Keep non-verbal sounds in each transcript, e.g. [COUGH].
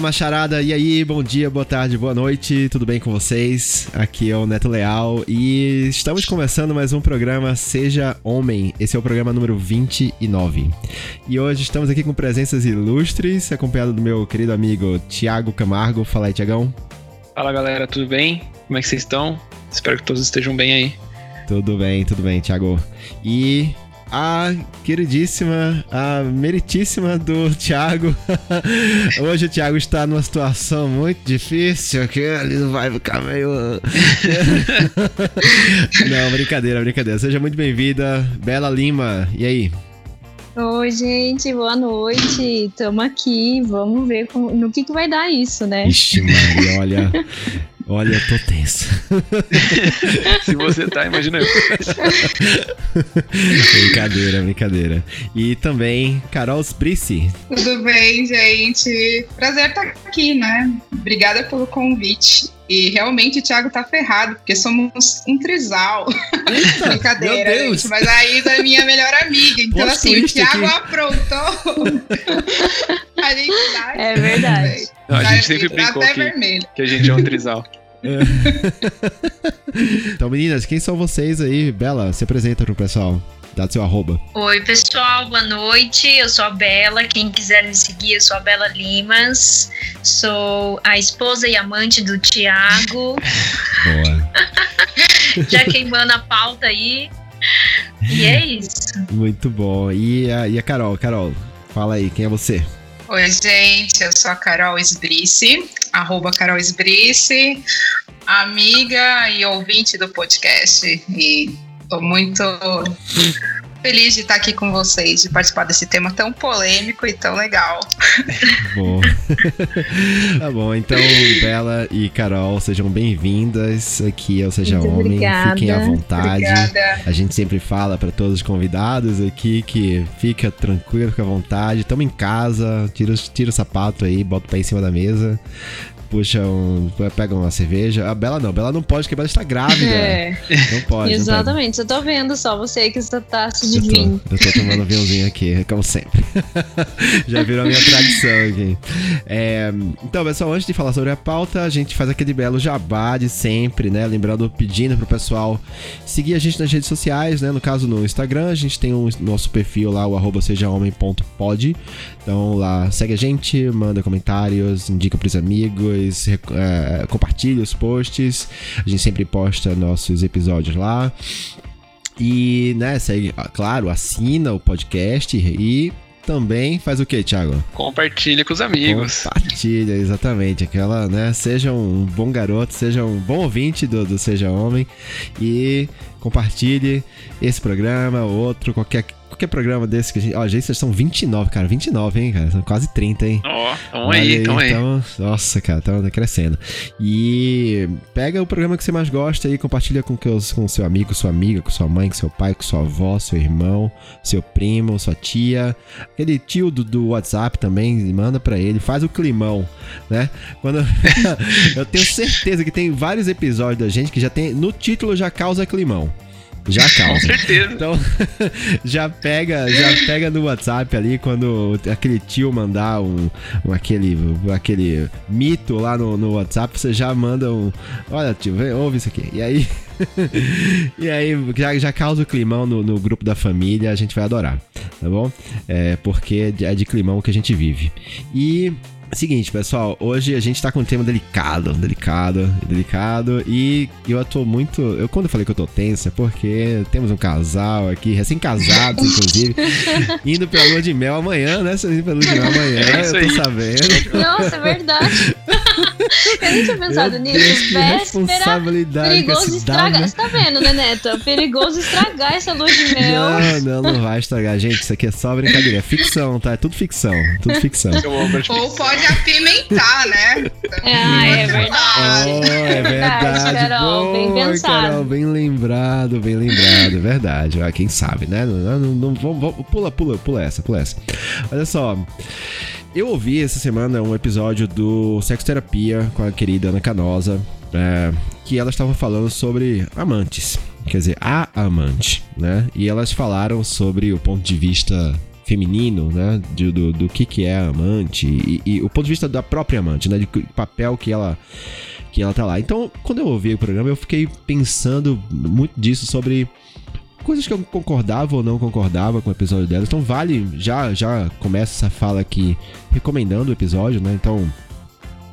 Fala macharada, e aí, bom dia, boa tarde, boa noite, tudo bem com vocês? Aqui é o Neto Leal e estamos começando mais um programa Seja Homem. Esse é o programa número 29. E hoje estamos aqui com presenças ilustres, acompanhado do meu querido amigo Tiago Camargo. Fala aí, Tiagão. Fala galera, tudo bem? Como é que vocês estão? Espero que todos estejam bem aí. Tudo bem, tudo bem, Tiago. E a queridíssima, a meritíssima do Thiago. [LAUGHS] Hoje o Thiago está numa situação muito difícil, que ele vai ficar meio. [LAUGHS] Não, brincadeira, brincadeira. Seja muito bem-vinda, Bela Lima. E aí? Oi, gente, boa noite. Tamo aqui, vamos ver como, no que, que vai dar isso, né? Ixi, Maria, olha. [LAUGHS] Olha, eu tô tenso. [LAUGHS] Se você tá, imagina eu. [LAUGHS] brincadeira, brincadeira. E também Carol Sprice. Tudo bem, gente? Prazer estar aqui, né? Obrigada pelo convite. E realmente o Thiago tá ferrado, porque somos um trisal. Eita, [LAUGHS] Brincadeira, gente. Mas aí da minha melhor amiga. Então, Plot assim, o Thiago aqui. aprontou. a gente dá. É verdade. Não, a gente sempre brincou que, que a gente é um trisal. [LAUGHS] Então, meninas, quem são vocês aí? Bela, se apresenta pro pessoal. Dá seu arroba. Oi, pessoal, boa noite. Eu sou a Bela. Quem quiser me seguir, eu sou a Bela Limas. Sou a esposa e amante do Tiago. [LAUGHS] Boa. [LAUGHS] Já queimando a pauta aí. E é isso. Muito bom. E a, e a Carol? Carol, fala aí, quem é você? Oi, gente. Eu sou a Carol Esbrice, arroba Carol Esbrice, amiga e ouvinte do podcast. E tô muito feliz de estar aqui com vocês, de participar desse tema tão polêmico e tão legal. Bom. [LAUGHS] tá bom, então, Bela e Carol, sejam bem-vindas aqui ao Seja Muito Homem. obrigada. Fiquem à vontade. Obrigada. A gente sempre fala para todos os convidados aqui que fica tranquilo, fica à vontade. Tamo em casa, tira, tira o sapato aí, bota o pé em cima da mesa. Puxa um. Pega uma cerveja. A Bela não, Bela não pode, porque a Bela está grávida. É, Não pode. não exatamente. Eu tô vendo só você que está taça de Eu vinho. tô, eu tô tomando vinhozinho aqui, como sempre. [LAUGHS] Já virou minha tradição aqui. É, então, pessoal, antes de falar sobre a pauta, a gente faz aquele belo jabá de sempre, né? Lembrando, pedindo pro pessoal seguir a gente nas redes sociais, né? No caso, no Instagram, a gente tem o nosso perfil lá, o arroba sejahomem.pod. Então lá, segue a gente, manda comentários, indica pros amigos, é, compartilha os posts. A gente sempre posta nossos episódios lá. E, né, segue, ah, claro, assina o podcast e também faz o que, Thiago? Compartilha com os amigos. Compartilha, exatamente. Aquela, né? Seja um bom garoto, seja um bom ouvinte do, do Seja Homem e compartilhe esse programa, outro, qualquer, qualquer programa desse que a gente. Ó, gente, vocês são 29, cara. 29, hein, cara? São quase 30, hein? Ó, Olha aí, tamo aí. Então, nossa, cara, tá crescendo. E pega o programa que você mais gosta e compartilha com com seu amigo, sua amiga, com sua mãe, com seu pai, com sua avó, seu irmão, seu primo, sua tia, aquele tio do, do WhatsApp também, manda pra ele, faz o climão, né? Quando eu [LAUGHS] tenho certeza que tem vários episódios da gente que já tem no título já causa climão. Já Com causa. certeza. Então, [LAUGHS] já pega, já pega no WhatsApp ali quando aquele tio mandar um, um aquele, aquele mito lá no, no WhatsApp, você já manda um, olha tio, vem, ouve isso aqui. E aí, [LAUGHS] e aí já, já causa o climão no, no grupo da família, a gente vai adorar, tá bom? É porque é de climão que a gente vive. E Seguinte, pessoal, hoje a gente tá com um tema delicado, delicado, delicado, e eu tô muito. Eu quando eu falei que eu tô tenso é porque temos um casal aqui, recém-casados, inclusive, [LAUGHS] indo pra lua de mel amanhã, né? Vocês indo pra lua de mel amanhã, É eu tô aí. sabendo. Nossa, é verdade. [LAUGHS] eu nem tinha pensado Meu nisso. Deus, que Véspera, perigoso estragar. né? Você tá vendo, né, Neto? É perigoso estragar essa lua de mel. Não, não, não vai estragar, gente. Isso aqui é só brincadeira. É ficção, tá? É tudo ficção. Tudo ficção. Pitt. Ou pode apimentar, né? Ah, é verdade. Oh, é verdade. Carol, bem Boa, pensado. Carol, bem lembrado, bem lembrado. Verdade. Ah, quem sabe, né? Não, não, não, não- vamos- vamos- pula, pula, pula essa, pula essa. Olha só. Eu ouvi essa semana um episódio do Sexo Terapia com a querida Ana Canosa, é, que elas estavam falando sobre amantes. Quer dizer, a amante, né? E elas falaram sobre o ponto de vista feminino, né? De, do, do que, que é a amante e, e, o ponto de vista da própria amante, né? De papel que ela que ela tá lá. Então, quando eu ouvi o programa, eu fiquei pensando muito disso sobre coisas que eu concordava ou não concordava com o episódio dela. Então vale, já já começa essa fala aqui recomendando o episódio, né? Então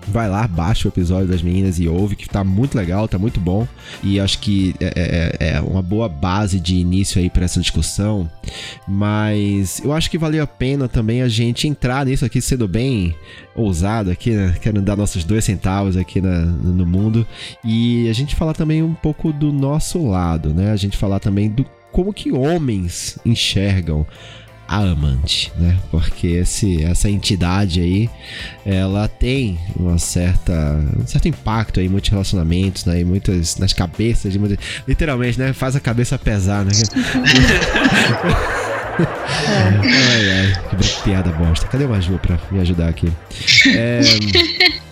vai lá, baixa o episódio das meninas e ouve, que tá muito legal, tá muito bom. E acho que é, é, é uma boa base de início aí para essa discussão. Mas eu acho que valeu a pena também a gente entrar nisso aqui sendo bem ousado aqui, né? Querendo dar nossos dois centavos aqui na, no mundo. E a gente falar também um pouco do nosso lado, né? A gente falar também do como que homens enxergam a amante, né? Porque esse, essa entidade aí, ela tem uma certa, um certo impacto aí em muitos relacionamentos, né? E muitas, nas cabeças de muitas, literalmente, né? Faz a cabeça pesar, né? [LAUGHS] ai, ai, que piada bosta. Cadê o Maju pra me ajudar aqui? É... [LAUGHS]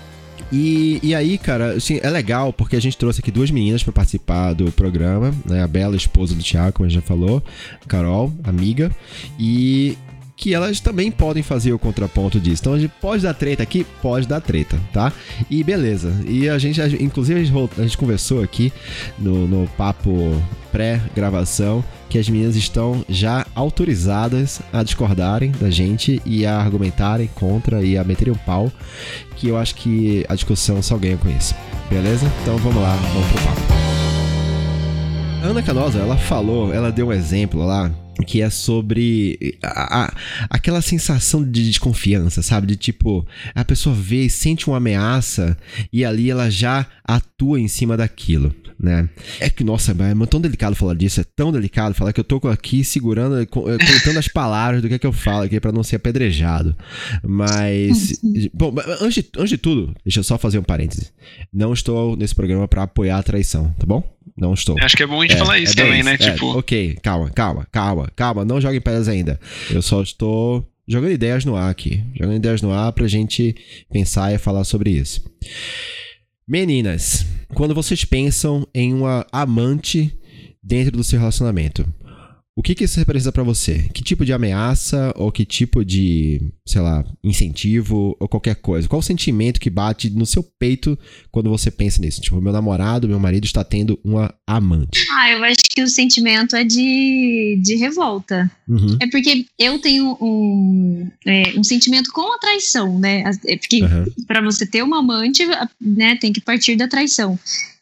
E, e aí, cara, assim, é legal porque a gente trouxe aqui duas meninas para participar do programa, né? A Bela, esposa do Thiago, como a gente já falou, Carol, amiga, e que elas também podem fazer o contraponto disso. Então a gente pode dar treta aqui? Pode dar treta, tá? E beleza. E a gente, inclusive, a gente, a gente conversou aqui no, no papo pré-gravação que as meninas estão já autorizadas a discordarem da gente e a argumentarem contra e a meterem o um pau, que eu acho que a discussão só ganha com isso. Beleza? Então vamos lá, vamos pro papo. Ana Canosa, ela falou, ela deu um exemplo lá que é sobre a, a, aquela sensação de desconfiança, sabe? De tipo, a pessoa vê e sente uma ameaça e ali ela já atua em cima daquilo né? É que, nossa, é tão delicado falar disso, é tão delicado falar que eu tô aqui segurando, eh, contando as palavras do que é que eu falo aqui para não ser apedrejado. Mas, [LAUGHS] bom, antes de, antes de tudo, deixa eu só fazer um parêntese. Não estou nesse programa para apoiar a traição, tá bom? Não estou. Acho que é bom a gente é, falar isso é também, né? É, tipo... Ok, calma, calma, calma, calma, não joguem pedras ainda. Eu só estou jogando ideias no ar aqui. Jogando ideias no ar pra gente pensar e falar sobre isso. Meninas, quando vocês pensam em uma amante dentro do seu relacionamento, o que, que isso representa para você? Que tipo de ameaça ou que tipo de, sei lá, incentivo ou qualquer coisa? Qual o sentimento que bate no seu peito quando você pensa nisso? Tipo, meu namorado, meu marido está tendo uma amante. Ah, eu acho que o sentimento é de, de revolta. Uhum. É porque eu tenho um, é, um sentimento com a traição, né? É porque uhum. para você ter uma amante, né, tem que partir da traição.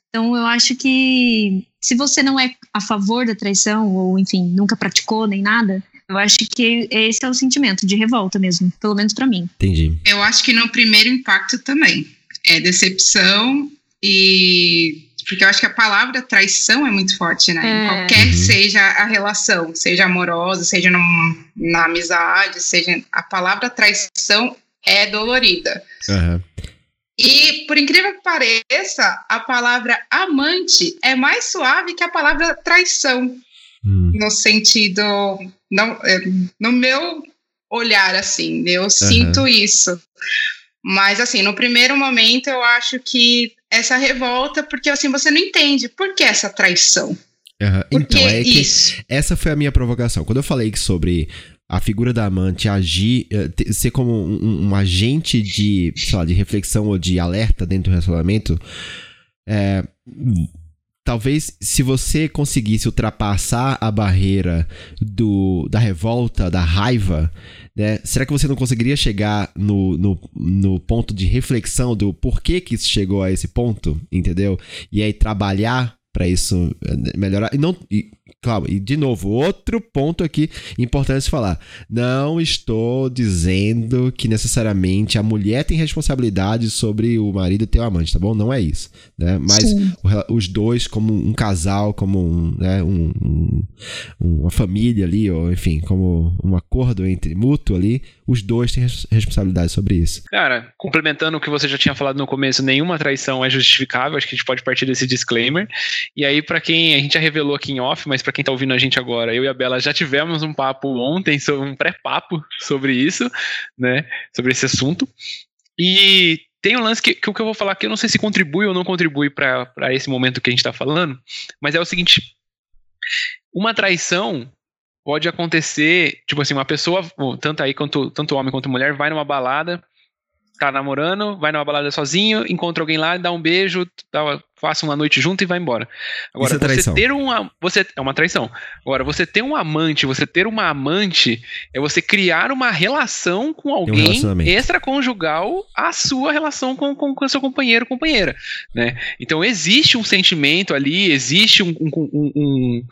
Então eu acho que se você não é a favor da traição, ou enfim, nunca praticou nem nada, eu acho que esse é o sentimento de revolta mesmo, pelo menos para mim. Entendi. Eu acho que no primeiro impacto também. É decepção e. Porque eu acho que a palavra traição é muito forte, né? É. Qualquer que uhum. seja a relação, seja amorosa, seja num, na amizade, seja. A palavra traição é dolorida. Uhum. E, por incrível que pareça, a palavra amante é mais suave que a palavra traição. Hum. No sentido. Não, é, no meu olhar, assim, eu uhum. sinto isso. Mas, assim, no primeiro momento eu acho que essa revolta, porque assim, você não entende por que essa traição. Uhum. Então, é isso? essa foi a minha provocação. Quando eu falei sobre a figura da amante agir, eh, ser como um, um, agente de, sei lá, de reflexão ou de alerta dentro do relacionamento, é, talvez se você conseguisse ultrapassar a barreira do, da revolta, da raiva, né, será que você não conseguiria chegar no, no, no ponto de reflexão do porquê que isso chegou a esse ponto, entendeu? E aí trabalhar para isso eh, melhorar. E não. E, Claro, e de novo, outro ponto aqui importante falar. Não estou dizendo que necessariamente a mulher tem responsabilidade sobre o marido ter o amante, tá bom? Não é isso. Né? Mas os dois, como um casal, como um, né, um, um, uma família ali, ou enfim, como um acordo entre mútuo ali, os dois têm responsabilidade sobre isso. Cara, complementando o que você já tinha falado no começo, nenhuma traição é justificável, acho que a gente pode partir desse disclaimer. E aí, para quem a gente já revelou aqui em off, mas para quem tá ouvindo a gente agora, eu e a Bela já tivemos um papo ontem, um pré-papo sobre isso, né? Sobre esse assunto. E tem um lance que, que o que eu vou falar aqui, eu não sei se contribui ou não contribui para esse momento que a gente está falando, mas é o seguinte: uma traição pode acontecer, tipo assim, uma pessoa, tanto aí quanto tanto homem quanto mulher, vai numa balada, tá namorando, vai numa balada sozinho, encontra alguém lá, dá um beijo, dá, passa uma noite junto e vai embora. Agora, é você ter uma. Você, é uma traição. Agora, você ter um amante, você ter uma amante, é você criar uma relação com alguém um extraconjugal à sua relação com, com, com seu companheiro ou companheira. Né? Então existe um sentimento ali, existe um, um, um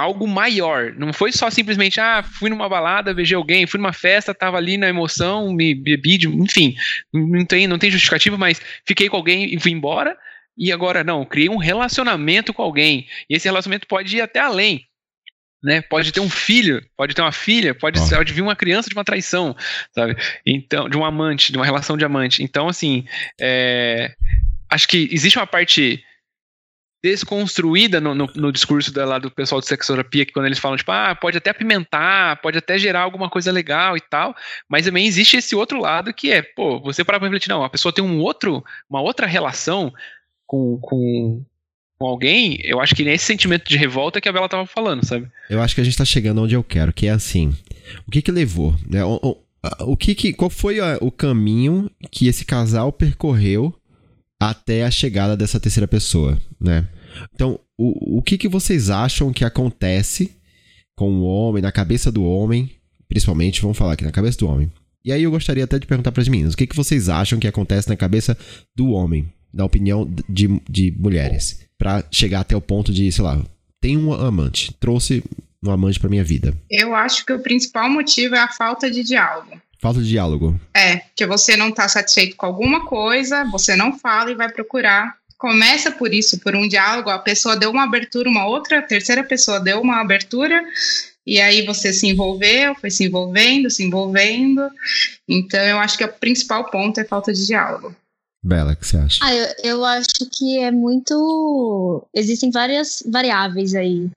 algo maior. Não foi só simplesmente, ah, fui numa balada, beijei alguém, fui numa festa, tava ali na emoção, me bebi, enfim, não tem, não tem justificativa, mas fiquei com alguém e fui embora. E agora não, criei um relacionamento com alguém. E esse relacionamento pode ir até além. Né? Pode ter um filho, pode ter uma filha, pode, oh. pode vir uma criança de uma traição, sabe? Então, de um amante, de uma relação de amante. Então, assim, é, acho que existe uma parte desconstruída no, no, no, discurso da, lá do pessoal de sexoterapia, que quando eles falam, tipo, ah, pode até apimentar, pode até gerar alguma coisa legal e tal, mas também existe esse outro lado que é, pô, você para pra refletir, não, a pessoa tem um outro, uma outra relação com, com, com alguém, eu acho que nesse sentimento de revolta que a Bela tava falando, sabe? Eu acho que a gente tá chegando onde eu quero, que é assim, o que que levou, né, o, o, o que que, qual foi a, o caminho que esse casal percorreu até a chegada dessa terceira pessoa, né? Então, o, o que, que vocês acham que acontece com o homem, na cabeça do homem, principalmente, vamos falar aqui, na cabeça do homem. E aí eu gostaria até de perguntar para as meninas, o que, que vocês acham que acontece na cabeça do homem, da opinião de, de mulheres, para chegar até o ponto de, sei lá, tem um amante, trouxe um amante para minha vida? Eu acho que o principal motivo é a falta de diálogo. Falta de diálogo. É, que você não está satisfeito com alguma coisa, você não fala e vai procurar. Começa por isso, por um diálogo, a pessoa deu uma abertura, uma outra, terceira pessoa deu uma abertura, e aí você se envolveu, foi se envolvendo, se envolvendo. Então eu acho que o principal ponto é falta de diálogo. Bela, o que você acha? Ah, eu, eu acho que é muito. Existem várias variáveis aí.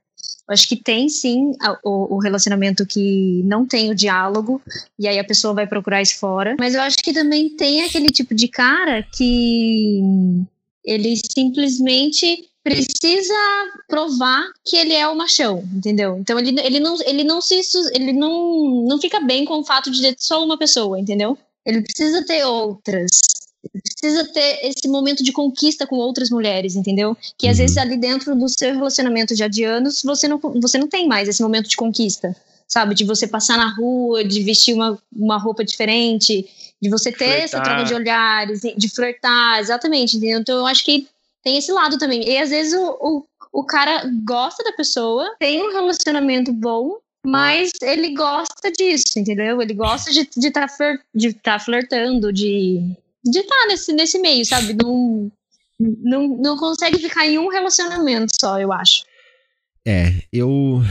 Acho que tem sim o, o, relacionamento que não tem o diálogo, e aí a pessoa vai procurar isso fora. Mas eu acho que também tem aquele tipo de cara que ele simplesmente precisa provar que ele é o machão, entendeu? Então ele, ele, não, ele não se ele não, não fica bem com o fato de ter só uma pessoa, entendeu? Ele precisa ter outras precisa ter esse momento de conquista com outras mulheres, entendeu? Que às uhum. vezes ali dentro do seu relacionamento já de anos, você não, você não tem mais esse momento de conquista, sabe? De você passar na rua, de vestir uma, uma roupa diferente, de você ter flertar. essa troca de olhares, de flertar, exatamente, entendeu? Então eu acho que tem esse lado também. E às vezes o, o, o cara gosta da pessoa, tem um relacionamento bom, mas ele gosta disso, entendeu? Ele gosta de estar de tá de tá flertando, de de estar tá nesse, nesse meio, sabe? Não, não, não consegue ficar em um relacionamento só, eu acho. É, eu.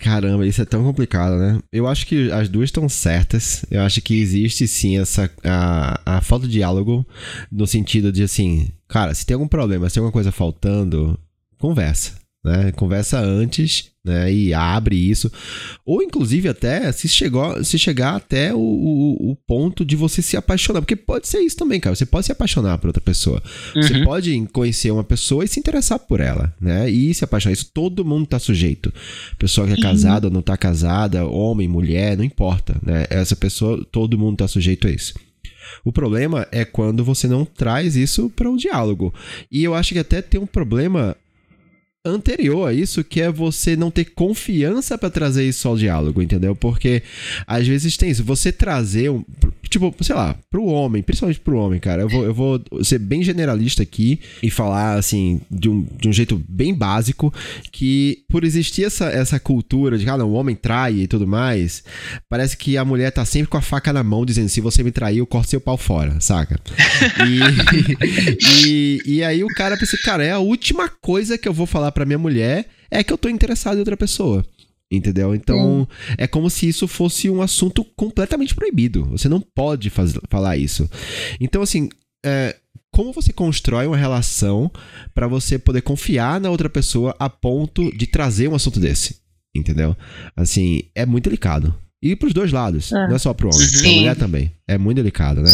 Caramba, isso é tão complicado, né? Eu acho que as duas estão certas. Eu acho que existe sim essa. A, a falta de diálogo, no sentido de assim, cara, se tem algum problema, se tem alguma coisa faltando, conversa. Né? Conversa antes né, e abre isso. Ou, inclusive, até se, chegou, se chegar até o, o, o, ponto de você se apaixonar. Porque pode ser isso também, cara. Você pode se apaixonar por outra pessoa. Uhum. Você pode conhecer uma pessoa e se interessar por ela, né? E se apaixonar. Isso todo mundo tá sujeito. Pessoa que é casada ou não tá casada, homem, mulher, não importa, né? Essa pessoa, todo mundo tá sujeito a isso. O problema é quando você não traz isso para o diálogo. E eu acho que até tem um problema anterior a isso, que é você não ter confiança para trazer isso ao diálogo, entendeu? Porque às vezes tem isso, você trazer um, tipo, sei lá, pro homem, principalmente pro homem, cara, eu vou, eu vou ser bem generalista aqui e falar, assim, de um, de um jeito bem básico, que por existir essa, essa cultura de, cara, ah, o homem trai e tudo mais, parece que a mulher tá sempre com a faca na mão, dizendo, se você me trair, eu corto seu pau fora, saca? E, [LAUGHS] e, e aí o cara pensa, cara, é a última coisa que eu vou falar pra minha mulher é que eu tô interessado em outra pessoa. Entendeu? Então, hum. é como se isso fosse um assunto completamente proibido. Você não pode faz, falar isso. Então, assim, é, como você constrói uma relação para você poder confiar na outra pessoa a ponto de trazer um assunto desse? Entendeu? Assim, é muito delicado. E pros dois lados, é. não é só pro homem, Sim. pra mulher também. É muito delicado, né?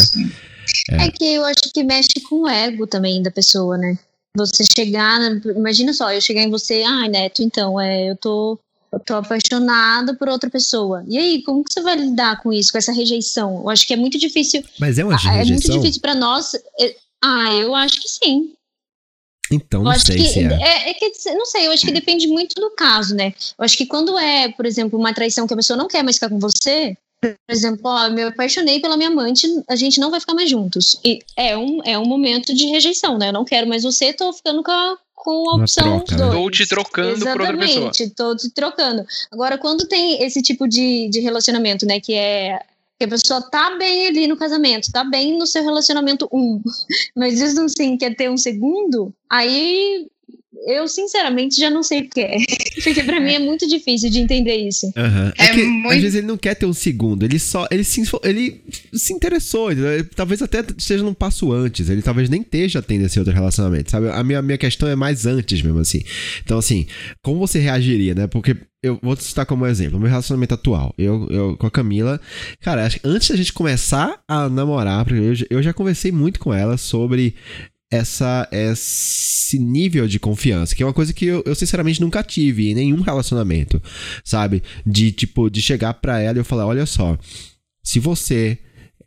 É. é que eu acho que mexe com o ego também da pessoa, né? Você chegar, imagina só, eu chegar em você, ai, ah, Neto, então, é, eu tô eu tô apaixonada por outra pessoa. E aí, como que você vai lidar com isso, com essa rejeição? Eu acho que é muito difícil. Mas é uma rejeição? É muito difícil para nós. É, ah, eu acho que sim. Então, não sei que, se é. é. é. que, não sei, eu acho que depende muito do caso, né? Eu acho que quando é, por exemplo, uma traição que a pessoa não quer mais ficar com você, por exemplo, ó, me apaixonei pela minha amante, a gente não vai ficar mais juntos. E é um, é um momento de rejeição, né? Eu não quero mais você, tô ficando com a, com a opção troca, né? Estou te trocando Exatamente, por outra pessoa. Estou te trocando. Agora, quando tem esse tipo de, de relacionamento, né, que é que a pessoa tá bem ali no casamento, tá bem no seu relacionamento um, [LAUGHS] mas isso não sim quer ter um segundo, aí eu sinceramente já não sei o que é. [LAUGHS] Porque pra mim é muito difícil de entender isso. Uhum. É, é que, muito... Às vezes ele não quer ter um segundo, ele só. Ele se, ele se interessou. Ele, talvez até esteja num passo antes. Ele talvez nem esteja tendo esse outro relacionamento. Sabe? A minha, minha questão é mais antes mesmo, assim. Então, assim, como você reagiria, né? Porque eu vou citar como exemplo, o meu relacionamento atual. Eu, eu com a Camila, cara, acho que antes da gente começar a namorar, eu, eu já conversei muito com ela sobre essa esse nível de confiança, que é uma coisa que eu, eu, sinceramente nunca tive em nenhum relacionamento, sabe? De tipo de chegar para ela e eu falar, olha só, se você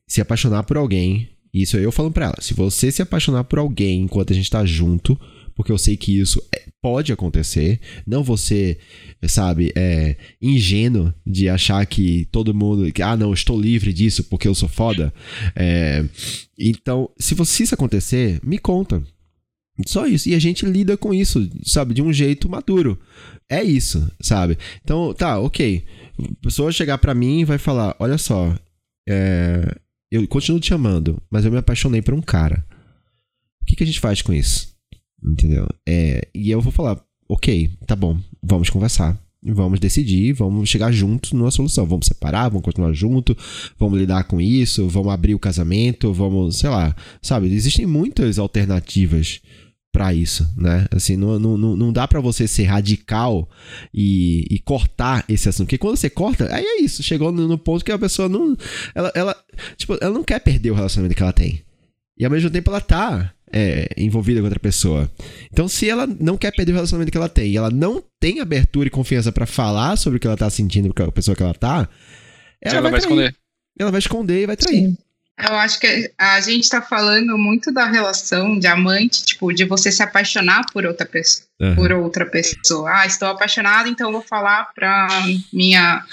se apaixonar por alguém, isso eu falando para ela, se você se apaixonar por alguém enquanto a gente tá junto, porque eu sei que isso é, pode acontecer, não você, sabe, é ingênuo de achar que todo mundo, que, ah, não, estou livre disso porque eu sou foda. É, então, se, você, isso acontecer, me conta. Só isso. E a gente lida com isso, sabe, de um jeito maduro. É isso, sabe? Então, tá, ok. A pessoa chegar para mim e vai falar: Olha só, é, eu continuo te amando, mas eu me apaixonei por um cara. O que, que a gente faz com isso? Entendeu? É, e eu vou falar, ok, tá bom, vamos conversar. Vamos decidir, vamos chegar juntos numa solução. Vamos separar, vamos continuar junto, vamos lidar com isso, vamos abrir o casamento, vamos, sei lá, sabe? Existem muitas alternativas para isso, né? Assim, não, não, não dá para você ser radical e, e, cortar esse assunto. Porque quando você corta, aí é isso. Chegou no, no ponto que a pessoa não. Ela, ela, tipo, ela não quer perder o relacionamento que ela tem. E ao mesmo tempo ela tá é, envolvida com outra pessoa. Então, se ela não quer perder o relacionamento que ela tem e ela não tem abertura e confiança para falar sobre o que ela tá sentindo com a pessoa que ela tá, ela, ela vai, vai esconder. Ela vai esconder e vai trair. Eu acho que a gente tá falando muito da relação de amante, tipo, de você se apaixonar por outra pessoa. Uhum. Por outra pessoa. Ah, estou apaixonada, então vou falar pra minha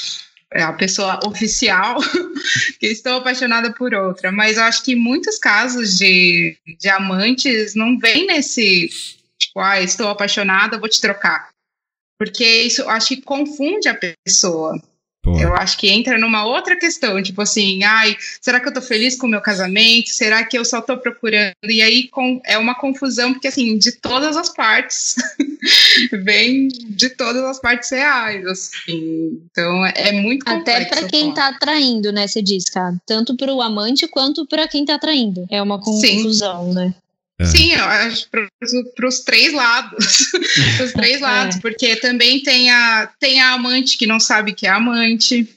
é a pessoa oficial [LAUGHS] que estou apaixonada por outra. Mas eu acho que muitos casos de, de amantes não vem nesse tipo, ah, estou apaixonada, vou te trocar. Porque isso acho que confunde a pessoa. Eu acho que entra numa outra questão, tipo assim, ai, será que eu tô feliz com o meu casamento? Será que eu só tô procurando? E aí com, é uma confusão, porque assim, de todas as partes, [LAUGHS] vem de todas as partes reais, assim. Então é muito complexo. Até para quem tá atraindo, né, você diz, cara, tanto pro amante quanto para quem tá atraindo. É uma confusão, Sim. né? É. Sim, eu acho para os três lados. [LAUGHS] os três lados, é. porque também tem a, tem a amante que não sabe que é amante.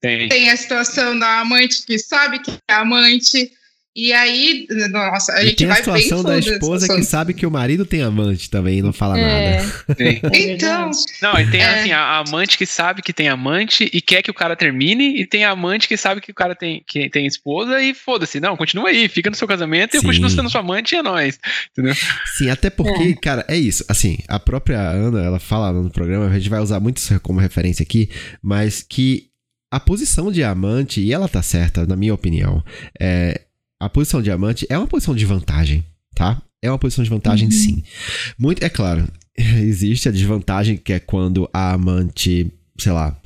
Tem. tem a situação da amante que sabe que é amante. E aí, nossa, a e gente tem vai a situação da esposa que sabe que o marido tem amante também e não fala é. nada. Tem. então. Não, e tem é. assim, a amante que sabe que tem amante e quer que o cara termine, e tem a amante que sabe que o cara tem, que tem esposa e foda-se. Não, continua aí, fica no seu casamento Sim. e eu continuo sendo sua amante e é nóis. Entendeu? Sim, até porque, é. cara, é isso. Assim, a própria Ana, ela fala no programa, a gente vai usar muito isso como referência aqui, mas que a posição de amante, e ela tá certa, na minha opinião, é a posição diamante é uma posição de vantagem, tá? É uma posição de vantagem, uhum. sim. Muito, é claro, [LAUGHS] existe a desvantagem que é quando a amante, sei lá,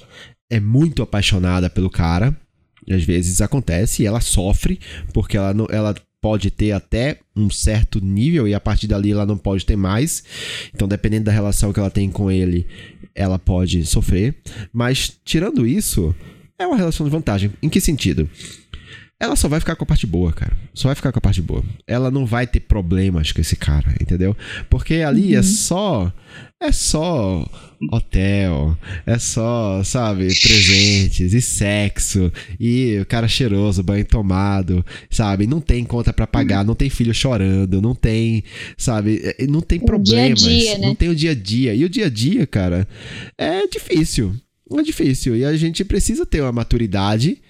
é muito apaixonada pelo cara. Às vezes acontece e ela sofre porque ela não, ela pode ter até um certo nível e a partir dali ela não pode ter mais. Então, dependendo da relação que ela tem com ele, ela pode sofrer. Mas tirando isso, é uma relação de vantagem. Em que sentido? Ela só vai ficar com a parte boa, cara. Só vai ficar com a parte boa. Ela não vai ter problemas com esse cara, entendeu? Porque ali é uhum. é só. É só hotel, é só, sabe, presentes e sexo e o cara cheiroso, banho tomado, sabe? Não tem conta para pagar, uhum. não tem filho chorando, não tem, sabe? É, não tem problemas, dia -dia, né? não tem o dia a dia. E o dia a dia, cara, é difícil. É difícil. E a gente precisa ter uma maturidade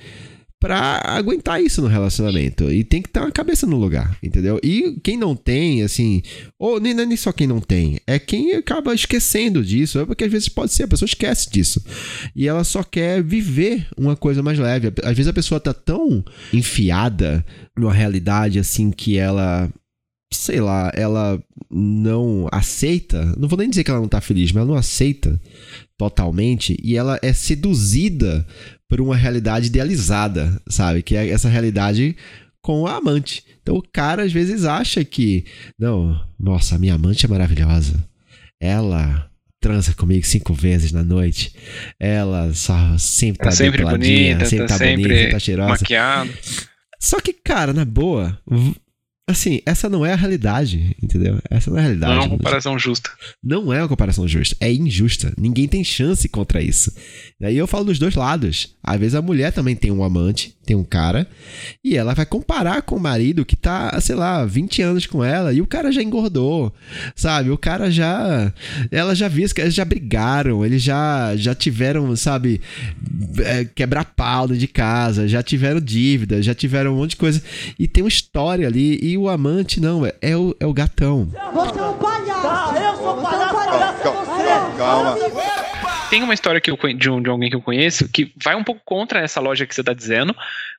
para aguentar isso no relacionamento. E tem que ter uma cabeça no lugar, entendeu? E quem não tem, assim, ou nem, nem só quem não tem, é quem acaba esquecendo disso, é porque às vezes pode ser, a pessoa esquece disso. E ela só quer viver uma coisa mais leve. Às vezes a pessoa tá tão enfiada numa realidade assim que ela sei lá, ela não aceita, não vou nem dizer que ela não tá feliz, mas ela não aceita totalmente e ela é seduzida por uma realidade idealizada, sabe? Que é essa realidade com a amante. Então o cara às vezes acha que, não, nossa, a minha amante é maravilhosa. Ela transa comigo cinco vezes na noite. Ela só sempre tá, tá sempre bonita, sempre tá, tá sempre bonita, tá cheirosa. Maquiado. Só que, cara, na boa, Assim, essa não é a realidade, entendeu? Essa não é a realidade. Não é uma comparação justa. Não é uma comparação justa. É injusta. Ninguém tem chance contra isso. Daí eu falo dos dois lados. Às vezes a mulher também tem um amante, tem um cara, e ela vai comparar com o marido que tá, sei lá, 20 anos com ela, e o cara já engordou, sabe? O cara já. Ela já viu que eles já brigaram, eles já, já tiveram, sabe, é, quebrar pau de casa, já tiveram dívida, já tiveram um monte de coisa. E tem uma história ali, e o amante não, é, é, o, é o gatão. Você é um palhaço! Tá, eu sou palhaço, palhaço é você! Calma. Tem uma história que eu, de, um, de alguém que eu conheço que vai um pouco contra essa loja que você está dizendo,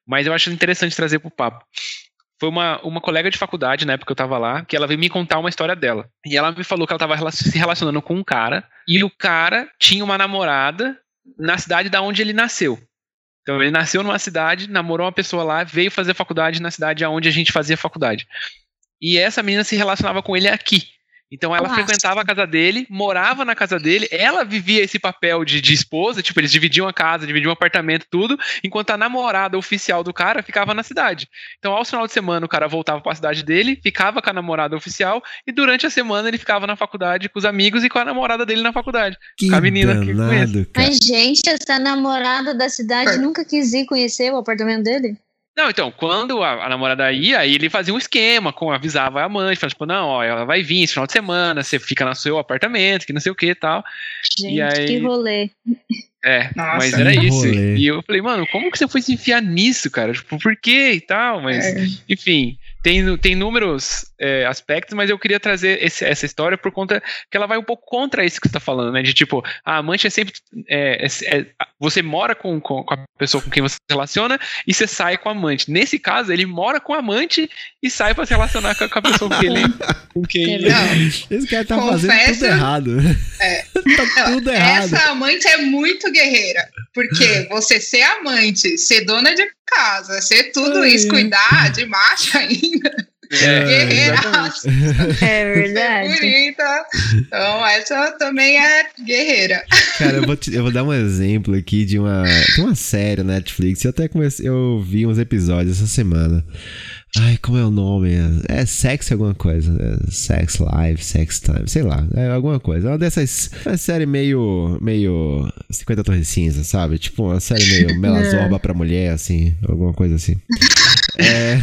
mas eu acho interessante trazer para o papo foi uma, uma colega de faculdade, na época que eu tava lá, que ela veio me contar uma história dela. E ela me falou que ela tava se relacionando com um cara, e o cara tinha uma namorada na cidade da onde ele nasceu. Então ele nasceu numa cidade, namorou uma pessoa lá, veio fazer faculdade na cidade onde a gente fazia faculdade. E essa menina se relacionava com ele aqui. Então ela Nossa. frequentava a casa dele, morava na casa dele, ela vivia esse papel de, de, esposa, tipo, eles dividiam a casa, dividiam o apartamento, tudo, enquanto a namorada oficial do cara ficava na cidade. Então, ao final de semana, o cara voltava para a cidade dele, ficava com a namorada oficial, e durante a semana ele ficava na faculdade com os amigos e com a namorada dele na faculdade. Que com a menina danado, que conhece. Mas, gente, essa namorada da cidade nunca quis ir conhecer o apartamento dele? Não, então, quando a, a, namorada ia, aí ele fazia um esquema, com, avisava a mãe, falava, tipo, não, ó, ela vai vir esse final de semana, você fica no seu apartamento, que não sei o que e tal. Gente, e aí, que rolê. É, Nossa, mas era isso. Rolê. E eu falei, mano, como que você foi se enfiar nisso, cara? Tipo, por quê e tal? Mas, é. enfim, tem, tem inúmeros é, aspectos, mas eu queria trazer esse, essa história por conta que ela vai um pouco contra isso que você está falando, né? De tipo, a amante é sempre. É, é, é, você mora com, com, com, a pessoa com quem você se relaciona e você sai com a amante. Nesse caso, ele mora com a amante e sai para se relacionar com, com, a pessoa com quem ele. [LAUGHS] Com quem ele... Esse cara tá Confesso, fazendo tudo errado. É. [LAUGHS] tá tudo errado. Essa amante é muito guerreira. Porque você ser amante, ser dona de casa, ser tudo é. isso, cuidar de macho ainda. É, guerreira. [LAUGHS] É verdade. bonita. Então, essa também é guerreira. Cara, eu vou, te, eu vou dar um exemplo aqui de uma, de uma série Netflix. Eu até comecei, eu vi uns episódios essa semana. Ai, como é o nome? É Sex alguma coisa. É sex Live, Sex Time, sei lá. É alguma coisa. É uma dessas. Uma série meio. meio. 50 Torres Cinza, sabe? Tipo uma série meio [LAUGHS] Melazorba pra mulher, assim. Alguma coisa assim. [LAUGHS] É,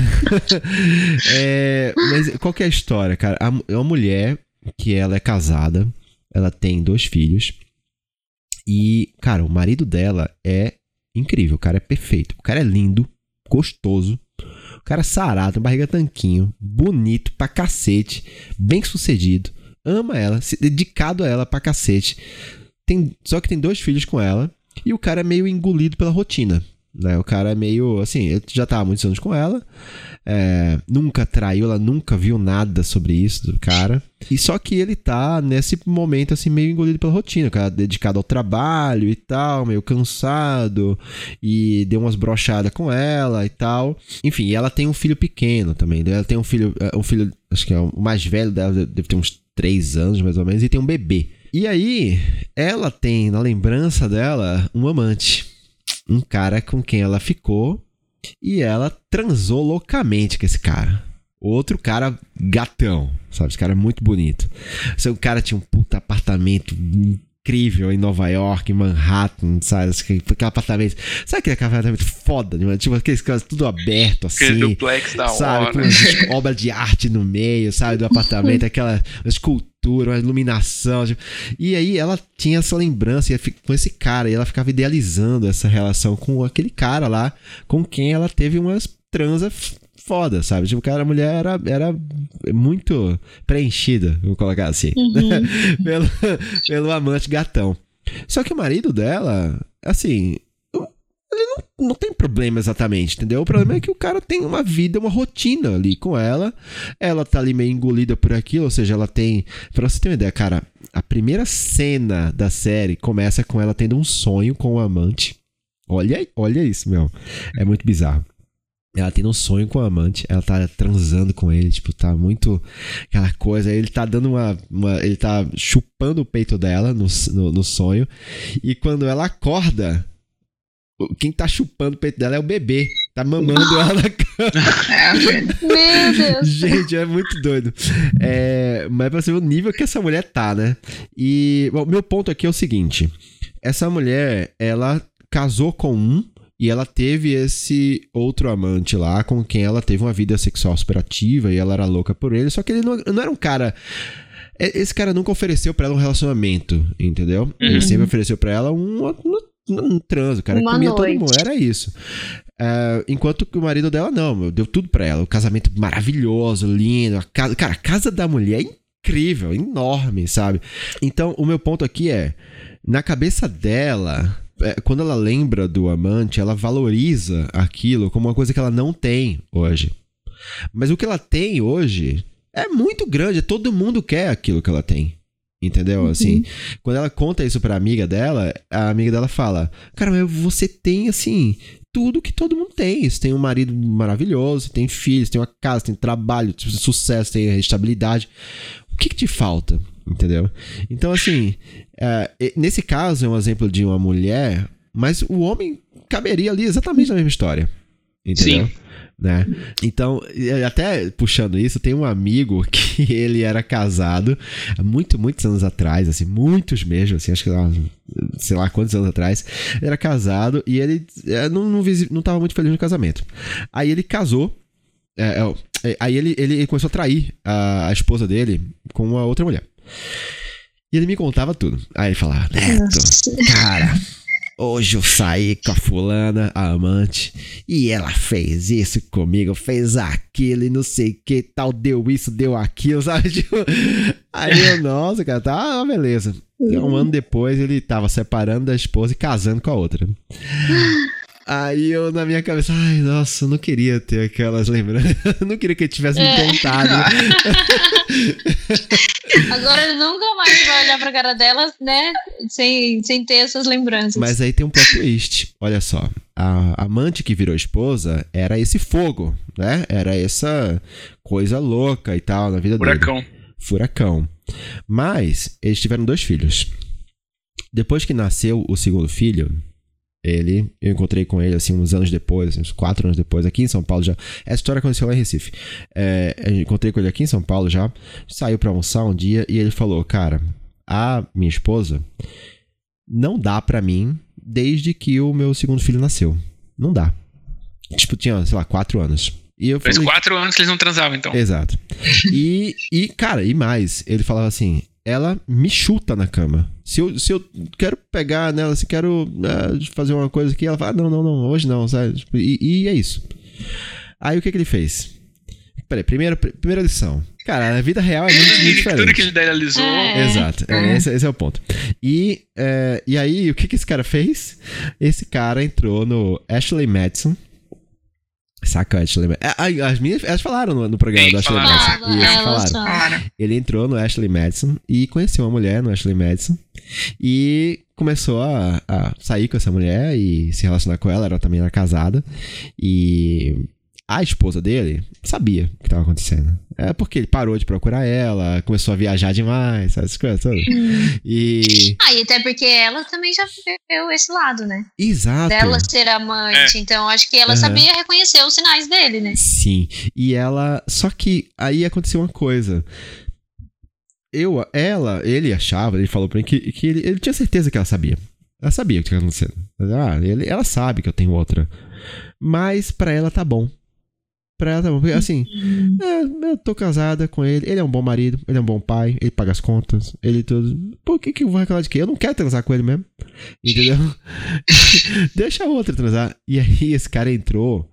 [LAUGHS] é, mas qual que é a história, cara? É uma mulher que ela é casada, ela tem dois filhos. E, cara, o marido dela é incrível. O cara é perfeito. O cara é lindo, gostoso. O cara é sarado, barriga tanquinho, bonito pra cacete, bem sucedido, ama ela, se dedicado a ela pra cacete. Tem, só que tem dois filhos com ela e o cara é meio engolido pela rotina. Né? O cara é meio assim, ele já tava muitos anos com ela, é, nunca traiu, ela nunca viu nada sobre isso do cara. E só que ele tá nesse momento assim, meio engolido pela rotina, o cara dedicado ao trabalho e tal, meio cansado, e deu umas brochadas com ela e tal. Enfim, ela tem um filho pequeno também. Ela tem um filho, é, um filho, acho que é o mais velho dela, deve ter uns 3 anos mais ou menos, e tem um bebê. E aí, ela tem na lembrança dela um amante um cara com quem ela ficou e ela transou loucamente com esse cara. Outro cara gatão, sabe? Esse cara é muito bonito. O cara tinha um puta apartamento incrível em Nova York, em Manhattan, sabe? Aquele apartamento. Sabe aquele apartamento foda, né? Tipo, aqueles caras tudo aberto, assim. Aquele duplex da sabe? hora. Com obra de arte no meio, sabe? Do apartamento, [LAUGHS] aquela escultura, uma iluminação. Tipo. E aí ela tinha essa lembrança com esse cara, e ela ficava idealizando essa relação com aquele cara lá, com quem ela teve umas transas foda, sabe? Tipo, cara, a mulher era, era muito preenchida, vou colocar assim, uhum. [LAUGHS] pelo, pelo amante gatão. Só que o marido dela, assim, ele não, não tem problema exatamente, entendeu? O problema é que o cara tem uma vida, uma rotina ali com ela. Ela tá ali meio engolida por aquilo, ou seja, ela tem. Pra você ter uma ideia, cara, a primeira cena da série começa com ela tendo um sonho com o amante. Olha, olha isso, meu. É muito bizarro. Ela tendo um sonho com o amante, ela tá transando com ele, tipo, tá muito aquela coisa. Ele tá dando uma. uma ele tá chupando o peito dela no, no, no, sonho. E quando ela acorda, quem tá chupando o peito dela é o bebê. Tá mamando ela na cama. [LAUGHS] Meu Deus. Gente, é muito doido. É, mas pra você ver o nível que essa mulher tá, né? E, bom, meu ponto aqui é o seguinte: essa mulher, ela casou com um e ela teve esse outro amante lá com quem ela teve uma vida sexual superativa e ela era louca por ele. Só que ele não, não era um cara. Esse cara nunca ofereceu para ela um relacionamento, entendeu? Uhum. Ele sempre ofereceu para ela um, um, um transo, cara. Uma comia noite. todo mundo, era isso. Uh, enquanto que o marido dela não, deu tudo pra ela. O casamento maravilhoso, lindo. A casa, cara, a casa da mulher é incrível, enorme, sabe? Então, o meu ponto aqui é: na cabeça dela, é, quando ela lembra do amante, ela valoriza aquilo como uma coisa que ela não tem hoje. Mas o que ela tem hoje é muito grande, todo mundo quer aquilo que ela tem. Entendeu? Uhum. Assim, quando ela conta isso pra amiga dela, a amiga dela fala: Cara, mas você tem, assim, tudo que todo mundo tem. Você tem um marido maravilhoso, tem filhos, tem uma casa, tem trabalho, tem sucesso, tem estabilidade. O que, que te falta? Entendeu? Então, assim, é, nesse caso é um exemplo de uma mulher, mas o homem caberia ali exatamente na mesma história. Entendeu? Sim. Né? Então, até puxando isso, tem um amigo [LAUGHS] que ele era casado há muito, muitos anos atrás, assim, muitos mesmo, assim, acho que sei lá quantos anos atrás, ele era casado e ele é, não, não, não tava muito feliz no casamento. Aí ele casou, é, é, aí ele, ele começou a trair a, a esposa dele com uma outra mulher. E ele me contava tudo. Aí ele falava, Neto, cara, hoje eu saí com a fulana, a amante, e ela fez isso comigo, fez aquilo e não sei que, tal, deu isso, deu aquilo, [LAUGHS] sabe? Tipo, aí eu, nossa, cara, tá, beleza. E um ano depois ele tava separando da esposa e casando com a outra. [LAUGHS] Aí eu, na minha cabeça, ai, nossa, eu não queria ter aquelas lembranças. [LAUGHS] Eu não queria que ele tivesse é. me contado. [LAUGHS] Agora ele nunca mais vai olhar pra cara dela, né? Sem, sem ter essas lembranças. Mas aí tem um plot twist. Olha só. A amante que virou esposa era esse fogo, né? Era essa coisa louca e tal na vida Furacão. dele. Furacão. Furacão. Mas eles tiveram dois filhos. Depois que nasceu o segundo filho, ele, eu encontrei com ele assim uns anos depois, assim, uns quatro anos depois, aqui em São Paulo já. Essa história aconteceu lá em Recife. É, eu encontrei com ele aqui em São Paulo já, saiu para almoçar um dia e ele falou: Cara, a minha esposa não dá para mim desde que o meu segundo filho nasceu. Não dá. Tipo, tinha, sei lá, quatro anos. E eu falei, Faz quatro anos que eles não transavam, então. Exato. E, e, cara, e mais, ele falava assim: ela me chuta na cama. Se eu, se eu quero pegar nela, se quero uh, fazer uma coisa aqui, ela fala: ah, não, não, não, hoje não, sabe? Tipo, e, e, é isso. Aí o que, que ele fez? Peraí, primeira, primeira lição. Cara, a vida real é muito, muito diferente. [LAUGHS] Tudo que ele idealizou. É. Exato, é, esse, esse, é o ponto. E, é, e aí, o que, que esse cara fez? Esse cara entrou no Ashley Madison Saca, Ashley Madison. As minhas, elas falaram no, no programa Sim, do Ashley Madison. E elas falaram. Ele entrou no Ashley Madison e conheceu uma mulher no Ashley Madison. E começou a, a, sair com essa mulher e se relacionar com ela. Ela também era casada. E A esposa dele sabia o que estava acontecendo. É porque ele parou de procurar ela, começou a viajar demais, essas coisas todas. Hum. E. Ah, e até porque ela também já viveu esse lado, né? Exato. Dela ser amante. É. Então acho que ela uhum. sabia reconhecer os sinais dele, né? Sim. E ela. Só que aí aconteceu uma coisa eu, ela, ele achava, ele falou pra mim que, que ele, ele tinha certeza que ela sabia. Ela sabia o que estava acontecendo. Ah, ele, ela sabe que eu tenho outra. Mas pra ela tá bom. Pra ela tá bom. Porque assim, é, eu tô casada com ele, ele é um bom marido, ele é um bom pai, ele paga as contas, ele tudo. Por que, que eu vou reclamar de quê? Eu não quero transar com ele mesmo. Entendeu? [LAUGHS] Deixa a outra transar. E aí esse cara entrou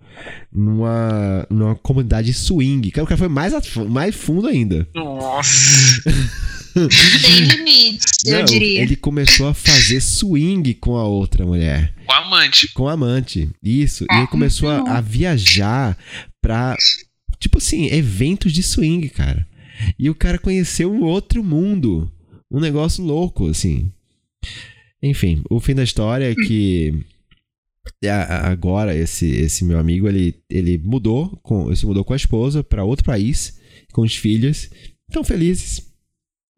numa, numa comunidade swing. O cara foi mais, mais fundo ainda. Nossa! [LAUGHS] Tem eu diria. Ele começou a fazer swing com a outra mulher. Com a amante. Com a amante. Isso. E ele começou a, a viajar pra, tipo assim, eventos de swing, cara. E o cara conheceu um outro mundo. Um negócio louco, assim. Enfim, o fim da história é que agora esse, esse meu amigo ele, ele mudou com ele se mudou com a esposa para outro país com os filhos estão felizes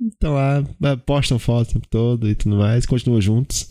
estão lá postam foto o tempo todo e tudo mais continuam juntos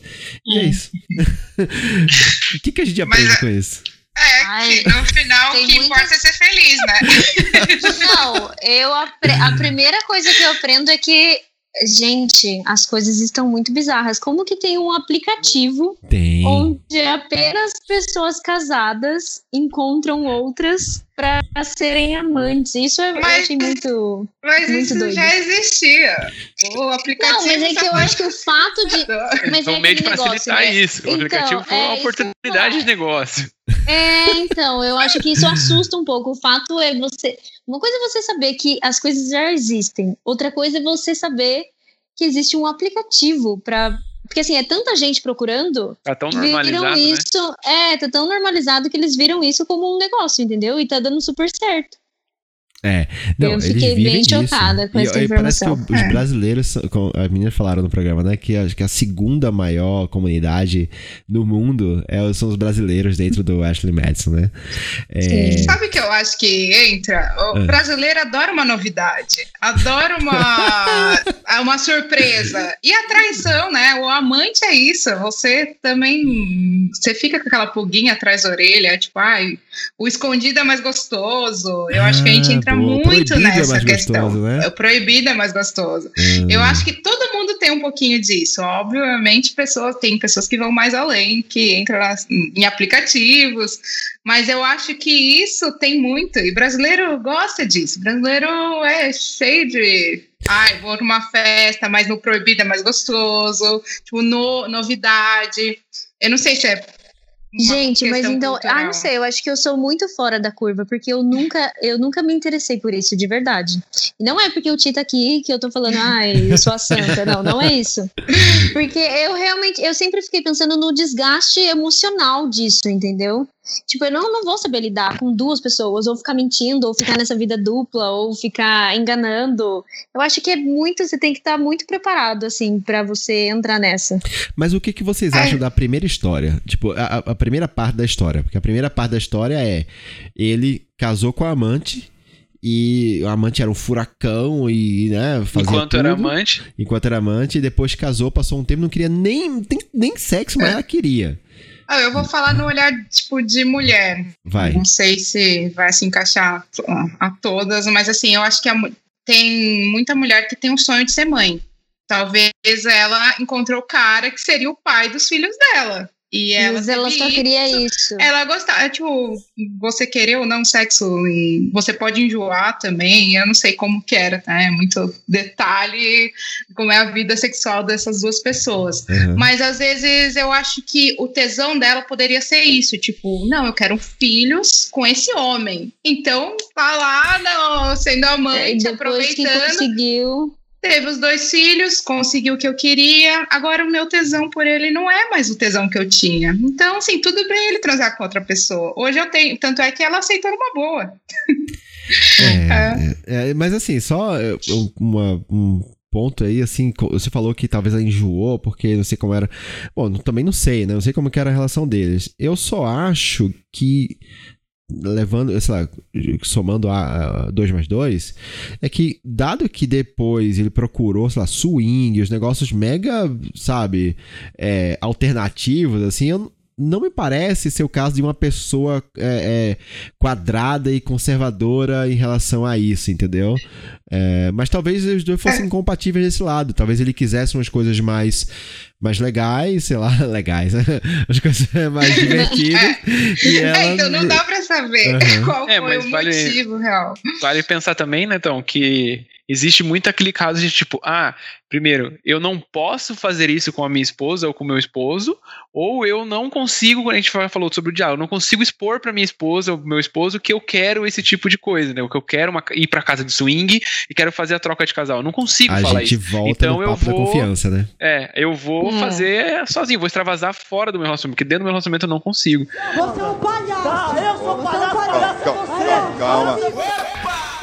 e é, é isso [LAUGHS] o que, que a gente aprende Mas, com isso é, que no final o que importa é ser feliz, né? [LAUGHS] [LAUGHS] Não, eu a, a primeira coisa que eu aprendo é que Gente, as coisas estão muito bizarras. Como que tem um aplicativo tem. onde apenas pessoas casadas encontram outras para serem amantes? Isso eu mas, achei muito. Mas muito isso doido. já existia. O aplicativo. Não, mas é que eu acho que o fato de. [LAUGHS] Mas é um meio de facilitar né? isso. O então, aplicativo foi uma é oportunidade de negócio. É, então, eu acho que isso assusta um pouco. O fato é você. Uma coisa é você saber que as coisas já existem, outra coisa é você saber que existe um aplicativo para porque assim, é tanta gente procurando. Tá tão normalizado. Viram né? isso, né? É, tá tão normalizado que eles viram isso como um negócio, entendeu? E tá dando super certo. É, não, eu fiquei bem chocada com e, essa informação. Parece que os é. brasileiros, como as meninas falaram no programa, né, que acho que a segunda maior comunidade no mundo é, são os brasileiros dentro do Ashley Madison, né? É... Sabe que eu acho que entra? O é. brasileiro adora uma novidade, adora uma, [LAUGHS] uma surpresa. E a traição, né? O amante é isso. Você também você fica com aquela pulguinha atrás da orelha, tipo, ai, o escondido é mais gostoso. Eu ah, acho que a gente ah, entra muito é nessa é questão. Gostoso, né? O proibido é mais gostoso. Hum. Eu acho que todo mundo tem um pouquinho disso. Obviamente, pessoas, tem pessoas que vão mais além, que entram nas, em aplicativos, mas eu acho que isso tem muito. E brasileiro gosta disso. Brasileiro é cheio de. Ai, vou numa festa, mas no proibido é mais gostoso. Tipo, no, novidade. Eu não sei se é Gente, mas então, cultural. ah, não sei, eu acho que eu sou muito fora da curva, porque eu nunca, eu nunca me interessei por isso, de verdade. E não é porque o Tita tá aqui que eu tô falando, [LAUGHS] ai, eu sou a santa, não, não é isso. Porque eu realmente, eu sempre fiquei pensando no desgaste emocional disso, entendeu? Tipo, eu não, não vou saber lidar com duas pessoas, ou ficar mentindo, ou ficar nessa vida dupla, ou ficar enganando. Eu acho que é muito, você tem que estar tá muito preparado, assim, para você entrar nessa. Mas o que, que vocês acham é. da primeira história? Tipo, a, a primeira parte da história. Porque a primeira parte da história é ele casou com a amante e o amante era um furacão e, né, fazia Enquanto tudo, era amante. Enquanto era amante, e depois casou, passou um tempo, não queria nem, nem, nem sexo, mas é. ela queria. Ah, eu vou falar no olhar, tipo, de mulher. Vai. Não sei se vai se encaixar a todas, mas assim, eu acho que a, tem muita mulher que tem um sonho de ser mãe. Talvez ela encontrou o cara que seria o pai dos filhos dela. E ela, Mas ela só queria isso. Ela gostava, tipo, você querer ou não sexo, e você pode enjoar também, eu não sei como que era, tá? É muito detalhe como é a vida sexual dessas duas pessoas. Uhum. Mas às vezes eu acho que o tesão dela poderia ser isso, tipo, não, eu quero filhos com esse homem. Então, tá lá não, sendo amante, é, aproveitando. Que conseguiu teve os dois filhos, conseguiu o que eu queria. Agora o meu tesão por ele não é mais o tesão que eu tinha. Então, assim, tudo bem ele transar com outra pessoa. Hoje eu tenho, tanto é que ela aceitou numa boa. [LAUGHS] É, é. É, mas assim, só uma, um ponto aí, assim, você falou que talvez ela enjoou, porque não sei como era. Bom, também não sei, né? Não sei como que era a relação deles. Eu só acho que levando, sei lá, somando a 2 mais 2, é que, dado que depois ele procurou, sei lá, swing, os negócios mega, sabe, é, alternativos, assim, eu, não me parece ser o caso de uma pessoa é, é, quadrada e conservadora em relação a isso, entendeu? É, mas talvez os dois fossem compatíveis desse lado. Talvez ele quisesse umas coisas mais, mais legais, sei lá, [LAUGHS] legais, [LAUGHS] as coisas mais divertidas. [LAUGHS] e ela... É, então não dá pra saber uhum. qual é, foi o vale, motivo real. Vale pensar também, né, então, que existe muito aquele caso de tipo, ah, primeiro, eu não posso fazer isso com a minha esposa ou com o meu esposo, ou eu não consigo, quando a gente falou sobre o diálogo, eu não consigo expor para minha esposa ou meu esposo que eu quero esse tipo de coisa, né? O que eu quero uma, ir para casa de swing e quero fazer a troca de casal. Eu não consigo a falar isso. Volta então eu vou confiança, né? É, eu vou hum. fazer sozinho, vou extravasar fora do meu relacionamento, porque dentro do meu relacionamento eu não consigo. Você é um palhaço! Tá, eu sou palhaço, palhaço calma, calma.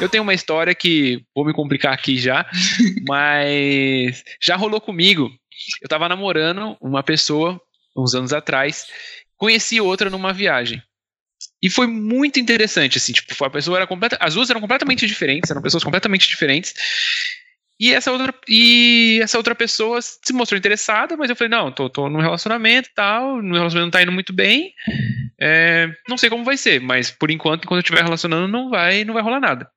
Eu tenho uma história que vou me complicar aqui já, [LAUGHS] mas já rolou comigo. Eu tava namorando uma pessoa uns anos atrás, conheci outra numa viagem. E foi muito interessante, assim, tipo, a pessoa era completa, as duas eram completamente diferentes, eram pessoas completamente diferentes. E essa outra, e essa outra pessoa se mostrou interessada, mas eu falei, não, tô, tô num relacionamento e tal, no relacionamento não tá indo muito bem. É, não sei como vai ser, mas por enquanto, enquanto eu estiver relacionando, não vai, não vai rolar nada.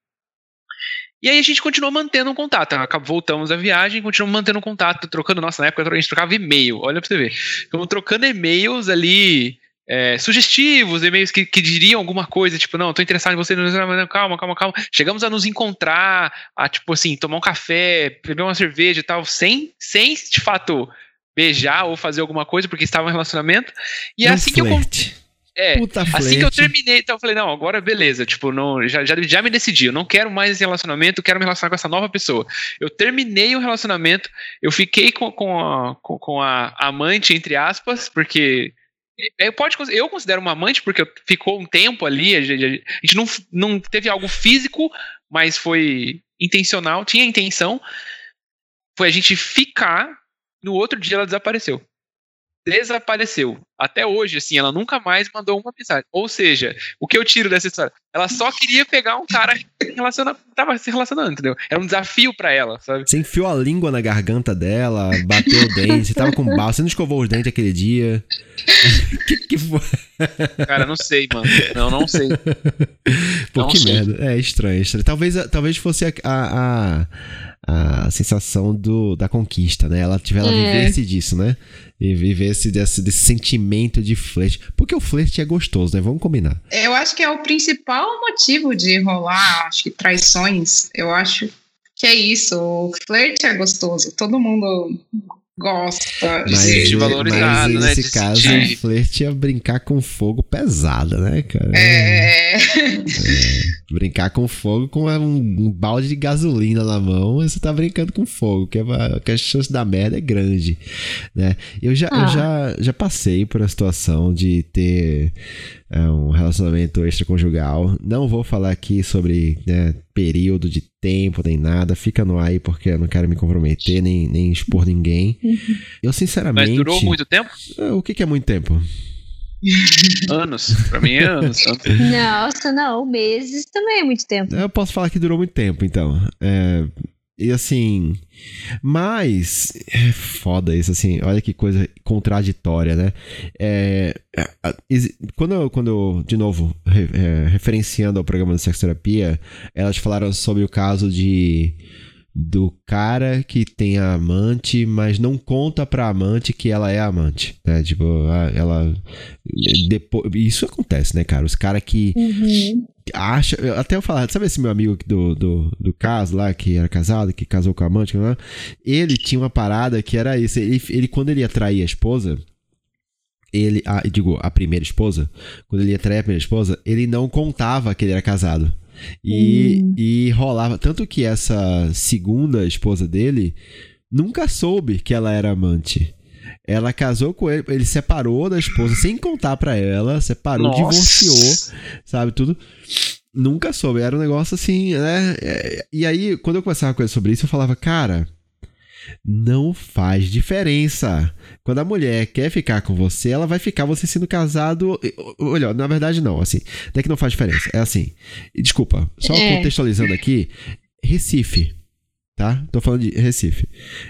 E aí a gente continuou mantendo um contato. Voltamos da viagem, continuamos mantendo contato, trocando. Nossa, na época a gente trocava e-mail. Olha pra você ver. Estamos trocando e-mails ali. É, sugestivos, e-mails que, que, diriam alguma coisa, tipo, não, tô interessado em você, calma, calma, calma. Chegamos a nos encontrar, a, tipo assim, tomar um café, beber uma cerveja e tal, sem, sem de fato beijar ou fazer alguma coisa, porque estava em relacionamento. E é assim flerte. que eu é, Puta assim flerte. que eu terminei, então eu falei, não, agora beleza, tipo, não, já, já, já me decidi, eu não quero mais esse relacionamento, quero me relacionar com essa nova pessoa. Eu terminei o relacionamento, eu fiquei com, com, a, com, com a amante, entre aspas, porque eu, pode, eu considero uma amante porque ficou um tempo ali, a gente, a gente não, não teve algo físico, mas foi intencional, tinha intenção. Foi a gente ficar, no outro dia ela desapareceu desapareceu. Até hoje, assim, ela nunca mais mandou uma mensagem. Ou seja, o que eu tiro dessa história? Ela só queria pegar um cara que relaciona, tava se relacionando, entendeu? Era um desafio para ela, sabe? Você enfiou a língua na garganta dela, bateu o dente, você tava com bala, você não escovou os dentes aquele dia. [LAUGHS] que que foi? Cara, não sei, mano. Não, não sei. Pô, não que sei. merda. É estranho, é estranho. Talvez, talvez fosse a, a, a, sensação do, da conquista, né? Ela, ela é. vivesse disso, né? e viver esse desse, desse sentimento de flerte. Porque o flerte é gostoso, né? Vamos combinar. Eu acho que é o principal motivo de rolar, acho que traições. Eu acho que é isso. O flerte é gostoso. Todo mundo gosta mas, de, de valorizar, mas nesse né? caso, o flerte é brincar com fogo pesado, né, cara? É. é. Brincar com fogo com um, um, balde de gasolina na mão, você tá brincando com fogo, que, é, que a chance da merda é grande, né? Eu já, ah. eu já, já passei por a situação de ter é um relacionamento extraconjugal. Não vou falar aqui sobre né, período de tempo nem nada, fica no ar aí porque eu não quero me comprometer nem, nem expor ninguém. Uhum. Eu sinceramente. Mas durou muito tempo? É, o que, que é muito tempo? [LAUGHS] anos. Pra mim é anos. Nossa, não. Meses também é muito tempo. Eu posso falar que durou muito tempo, então. É, e assim. Mas. É foda isso, assim. Olha que coisa contraditória, né? É, quando, eu, quando eu, de novo, é, referenciando ao programa de sexoterapia, elas falaram sobre o caso de do cara que tem a amante, mas não conta pra amante que ela é amante, né? Tipo, ela depois isso acontece, né, cara? Os caras que uhum. acha, até eu falar, sabe esse meu amigo do, do, do caso lá que era casado, que casou com a amante, né? ele tinha uma parada que era isso, ele, ele quando ele ia trair a esposa, ele, a, digo, a primeira esposa, quando ele ia trair a primeira esposa, ele não contava que ele era casado. E, hum. e rolava. Tanto que essa segunda esposa dele nunca soube que ela era amante. Ela casou com ele, ele separou da esposa sem contar pra ela, separou, Nossa. divorciou, sabe, tudo. Nunca soube, era um negócio assim, né? E aí, quando eu conversava com ele sobre isso, eu falava, cara, Não faz diferença. Quando a mulher quer ficar com você, ela vai ficar você sendo casado. Olha, na verdade, não, assim. Até que não faz diferença. É assim. Desculpa, só é. contextualizando aqui. Recife tá? Tô falando de Recife.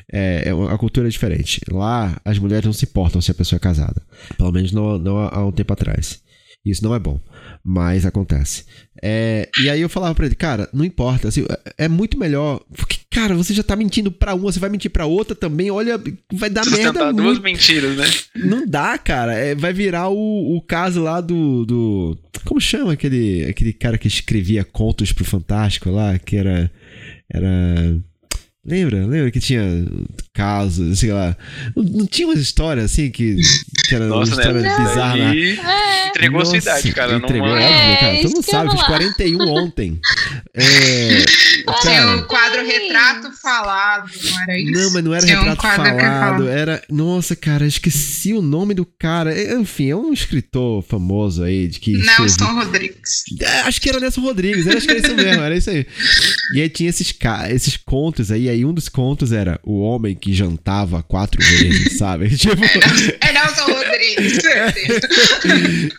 É, é a cultura é diferente. Lá, as mulheres não se importam se a pessoa é casada. Pelo menos não, não há um tempo atrás. Isso não é bom, mas acontece. É, e aí eu falava pra ele, cara, não importa, assim, é, é muito melhor. Cara, você já tá mentindo pra uma, você vai mentir pra outra também, olha, vai dar merda. Tentar duas mentiras, né? Não dá, cara. É, vai virar o, o caso lá do, do. Como chama aquele, aquele cara que escrevia contos pro Fantástico lá, que era. Era. Lembra? Lembra que tinha casos, sei lá. Não, não tinha umas histórias assim que, que era Nossa, uma história né? bizarra. É. Entregou Nossa, a sua idade, cara. Entregou, não... óbvio, cara. Todo mundo sabe, fiz 41 ontem. [LAUGHS] É, tinha um quadro retrato falado, não era isso? Não, mas não era tinha retrato um falado. Era. Nossa, cara, esqueci o nome do cara. É, enfim, é um escritor famoso aí de que. Nelson Rodrigues. É, acho que era Nelson Rodrigues, acho que era isso mesmo, era isso aí. E aí tinha esses, esses contos aí, aí um dos contos era o homem que jantava quatro vezes, sabe? [LAUGHS] tipo... É Nelson Rodrigues,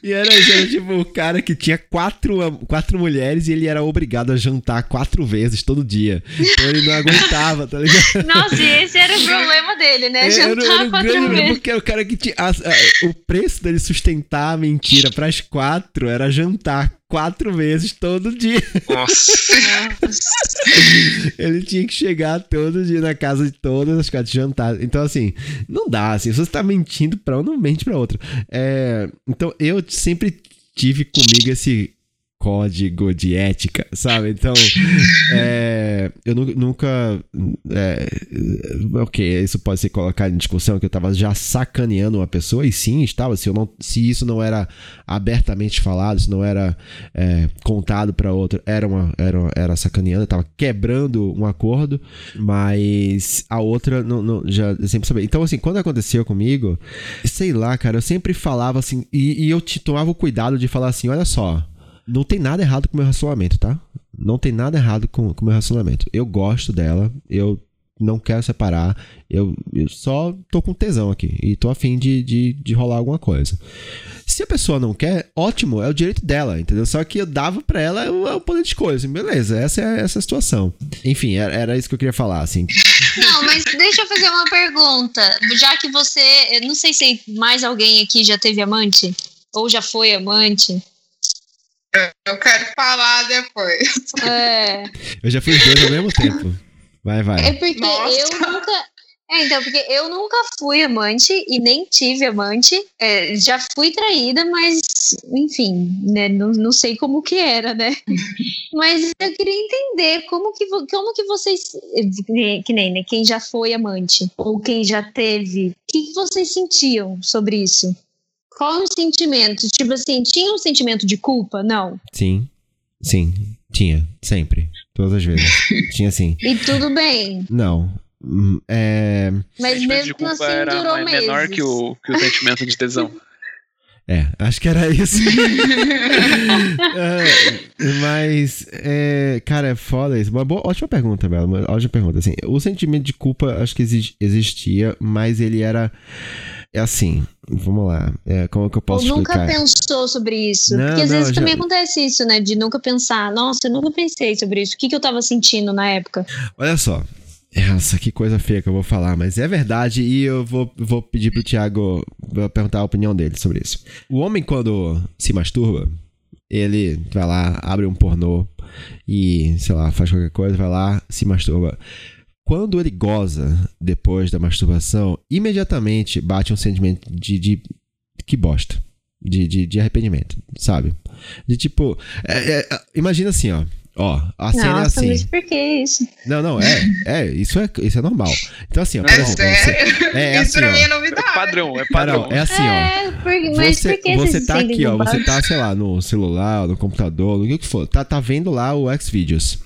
E era, era tipo o cara que tinha quatro, quatro mulheres e ele era obrigado a jantar quatro vezes todo dia. Então ele não aguentava, tá ligado? Nossa, e esse era o [LAUGHS] problema dele, né? Jantar era, era quatro vezes. Porque era o cara que tinha. A, a, o preço dele sustentar a mentira pras quatro era jantar quatro vezes todo dia. Nossa. [LAUGHS] ele tinha que chegar todo dia na casa de todas as quatro jantar. Então, assim, não dá. Assim, se você tá mentindo pra um, não mente pra outro. É, então, eu sempre tive comigo esse código de ética, sabe? Então, [LAUGHS] é, eu nunca. É, ok, isso pode ser colocado em discussão que eu estava já sacaneando uma pessoa, e sim, estava. Se, eu não, se isso não era abertamente falado, se não era é, contado para outro, era, uma, era, era sacaneando, eu estava quebrando um acordo, mas a outra não, não, já sempre sabia. Então, assim, quando aconteceu comigo, sei lá, cara, eu sempre falava assim, e, e eu te tomava o cuidado de falar assim: olha só não tem nada errado com o meu relacionamento, tá? Não tem nada errado com o meu relacionamento. Eu gosto dela, eu não quero separar, eu, eu só tô com tesão aqui e tô afim de, de, de rolar alguma coisa. Se a pessoa não quer, ótimo, é o direito dela, entendeu? Só que eu dava pra ela o, o poder de escolha, assim, beleza, essa é essa é a situação. Enfim, era, era isso que eu queria falar, assim. Não, mas deixa eu fazer uma pergunta. Já que você, eu não sei se mais alguém aqui já teve amante ou já foi amante. Eu quero falar depois. É. Eu já fiz dois ao mesmo tempo. Vai, vai. É porque Nossa. eu nunca. É, então, porque eu nunca fui amante e nem tive amante. É, já fui traída, mas, enfim, né? Não, não sei como que era, né? [LAUGHS] mas eu queria entender como que, como que vocês. Que nem, né? Quem já foi amante ou quem já teve. O que, que vocês sentiam sobre isso? Qual o sentimento? Tipo assim, tinha um sentimento de culpa? Não. Sim. Sim, tinha. Sempre. Todas as vezes. [LAUGHS] tinha sim. E tudo bem? Não. Hum, é... Mas mesmo assim era durou meses. menor que o, que o sentimento de tesão. [LAUGHS] É, acho que era isso. [LAUGHS] é, mas, é, cara, é foda isso. Uma boa, ótima pergunta, Bela. Uma ótima pergunta. Assim, o sentimento de culpa acho que existia, mas ele era é assim, vamos lá. É, como é que eu posso Ou explicar? nunca pensou sobre isso? Não, Porque às não, vezes já... também acontece isso, né? De nunca pensar. Nossa, eu nunca pensei sobre isso. O que, que eu tava sentindo na época? Olha só. Nossa, que coisa feia que eu vou falar, mas é verdade e eu vou, vou pedir pro Thiago perguntar a opinião dele sobre isso. O homem, quando se masturba, ele vai lá, abre um pornô e, sei lá, faz qualquer coisa, vai lá, se masturba. Quando ele goza depois da masturbação, imediatamente bate um sentimento de, de que bosta. De, de, de arrependimento, sabe? De tipo. É, é, imagina assim, ó. Ó, a Nossa, cena é assim. Mas por que isso? Não, não, é. É, isso é, isso é normal. Então, assim, ó. É exemplo, sério? Você, [LAUGHS] é, é isso assim, pra ó, mim é novidade. É padrão, é padrão. Não, é assim, é, ó. Por, mas você, por que você tá aqui, ó. Você tá, sei lá, no celular, no computador, no que que for. Tá, tá vendo lá o Xvideos.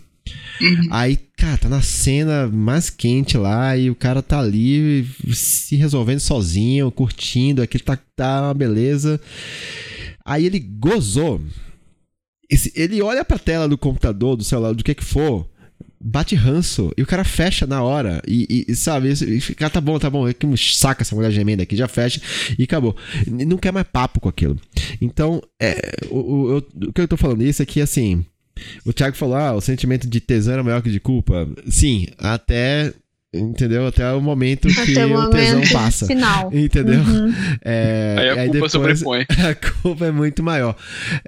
Uhum. Aí, cara, tá na cena mais quente lá e o cara tá ali se resolvendo sozinho, curtindo, aquilo tá, tá uma beleza. Aí ele gozou. Esse, ele olha pra tela do computador, do celular, do que que for. bate ranço e o cara fecha na hora. E, e sabe, e fica, ah, tá bom, tá bom, é que saca essa mulher gemendo aqui, já fecha e acabou. Não quer mais papo com aquilo. Então, é, o, o, o, que eu tô falando isso é que, assim, o Thiago falou, ah, o sentimento de tesão é maior que de culpa. Sim, até Entendeu? Até o momento Até que o, momento tesão passa. Final. [LAUGHS] Entendeu? Uhum. É, aí a culpa aí depois, sobrepõe. [LAUGHS] A culpa é muito maior.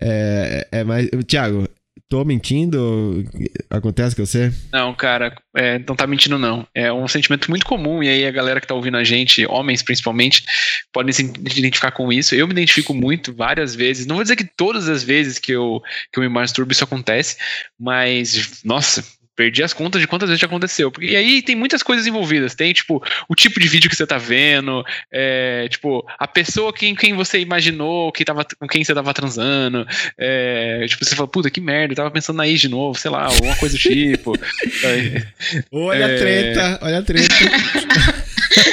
É, é mais. Tiago, tô mentindo? Acontece com você? Não, cara, é, não tá mentindo, não. É um sentimento muito comum, e aí a galera que tá ouvindo a gente, homens principalmente, podem se identificar com isso. Eu me identifico muito, várias vezes. Não vou dizer que todas as vezes que eu, que eu me masturbo isso acontece, mas, nossa, Perdi as contas de quantas vezes já aconteceu. E aí tem muitas coisas envolvidas. Tem, tipo, o tipo de vídeo que você tá vendo, é, tipo, a pessoa quem, quem você imaginou que tava, com quem você tava transando. É, tipo, você fala, puta, que merda, eu tava pensando na Is de novo, sei lá, alguma coisa do tipo. [LAUGHS] olha é... a treta, olha a treta.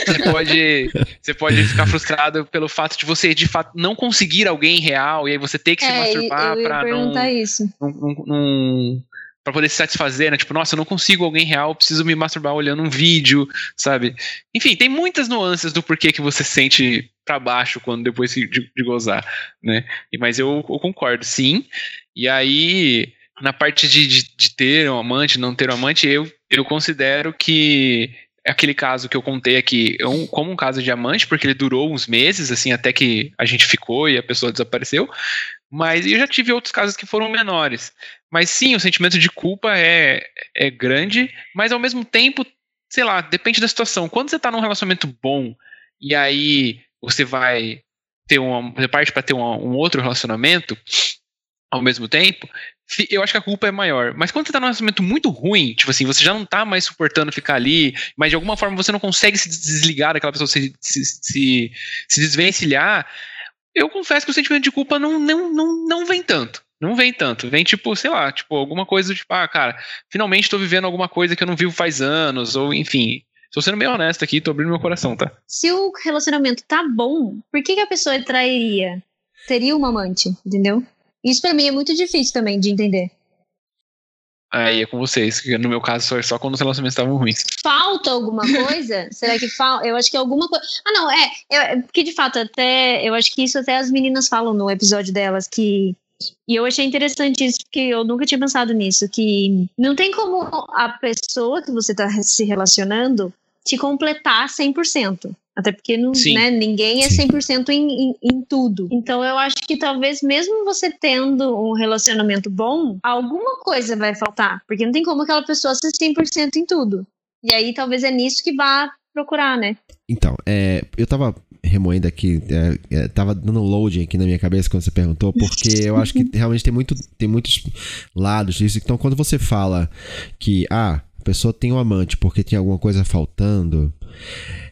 você pode, você pode ficar frustrado pelo fato de você, de fato, não conseguir alguém real e aí você ter que se é, masturbar pra não, isso. não, não, não para poder se satisfazer, né? Tipo, nossa, eu não consigo alguém real, preciso me masturbar olhando um vídeo, sabe? Enfim, tem muitas nuances do porquê que você sente para baixo quando depois de, de gozar, né? Mas eu, eu, concordo, sim. E aí, na parte de, de, de ter um amante, não ter um amante, eu, eu considero que aquele caso que eu contei aqui é um, como um caso de amante, porque ele durou uns meses, assim, até que a gente ficou e a pessoa desapareceu. Mas eu já tive outros casos que foram menores. Mas sim, o sentimento de culpa é, é grande, mas ao mesmo tempo, sei lá, depende da situação. Quando você tá num relacionamento bom e aí você vai ter uma. Você parte para ter uma, um outro relacionamento ao mesmo tempo, eu acho que a culpa é maior. Mas quando você tá num relacionamento muito ruim, tipo assim, você já não tá mais suportando ficar ali, mas de alguma forma você não consegue se desligar daquela pessoa, se, se, se, se desvencilhar, eu confesso que o sentimento de culpa não, não, não, não vem tanto. Não vem tanto. Vem, tipo, sei lá, tipo, alguma coisa, tipo, ah, cara, finalmente tô vivendo alguma coisa que eu não vivo faz anos, ou enfim. Tô sendo bem honesto aqui, tô abrindo meu coração, tá? Se o relacionamento tá bom, por que, que a pessoa trairia? Teria uma amante, entendeu? Isso para mim é muito difícil também de entender. Aí é com vocês, que no meu caso só, só quando os relacionamentos estavam ruins. Falta alguma coisa? [LAUGHS] Será que falta? Eu acho que alguma coisa. Ah, não, é, é. Porque de fato, até. Eu acho que isso até as meninas falam no episódio delas, que e eu achei interessante isso, porque eu nunca tinha pensado nisso, que não tem como a pessoa que você está se relacionando te completar 100%. Até porque não, né, ninguém é 100% em, em, em tudo. Então eu acho que talvez mesmo você tendo um relacionamento bom, alguma coisa vai faltar. Porque não tem como aquela pessoa ser 100% em tudo. E aí talvez é nisso que vá procurar, né? Então, é, eu tava remoendo aqui, é, é, tava dando loading aqui na minha cabeça quando você perguntou, porque [LAUGHS] eu acho que realmente tem, muito, tem muitos lados disso. Então, quando você fala que, ah, a pessoa tem um amante porque tem alguma coisa faltando,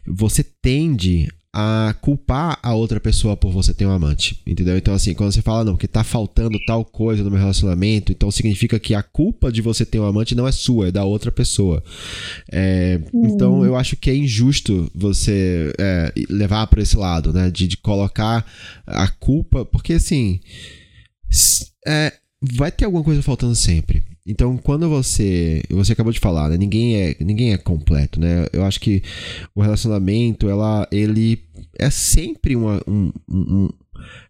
você tende a culpar a outra pessoa por você ter um amante, entendeu? Então, assim, quando você fala, não, que tá faltando tal coisa no meu relacionamento, então significa que a culpa de você ter um amante não é sua, é da outra pessoa. É. Então, eu acho que é injusto você é, levar para esse lado, né? De, de, colocar a culpa, porque, assim, é, vai ter alguma coisa faltando sempre. Então, quando você. Você acabou de falar, né? Ninguém é, ninguém é completo, né? Eu acho que o relacionamento, ela, ele é sempre uma. Um, um,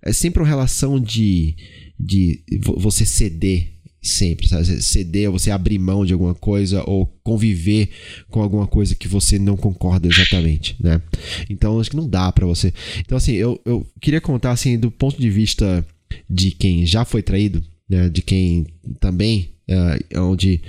é sempre uma relação de. de você ceder sempre, sabe? Ceder, você abrir mão de alguma coisa ou conviver com alguma coisa que você não concorda exatamente, né? Então, acho que não dá para você. Então, assim, eu, eu queria contar, assim, do ponto de vista de quem já foi traído, né? De quem também é, onde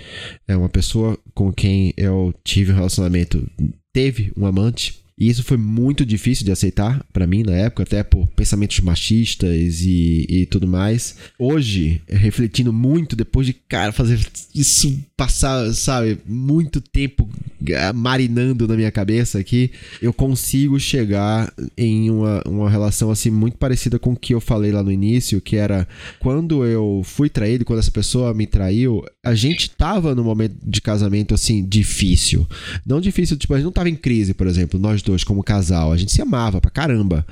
é uma pessoa com quem eu tive um relacionamento teve um amante. E isso foi muito difícil de aceitar para mim na época, até por pensamentos machistas e, e tudo mais. Hoje, refletindo muito, depois de, cara, fazer isso passar, sabe, muito tempo marinando na minha cabeça aqui, eu consigo chegar em uma, uma relação assim muito parecida com o que eu falei lá no início, que era quando eu fui traído, quando essa pessoa me traiu, a gente tava num momento de casamento assim difícil. Não difícil, tipo, a gente não tava em crise, por exemplo, nós dois como casal, a gente se amava pra caramba.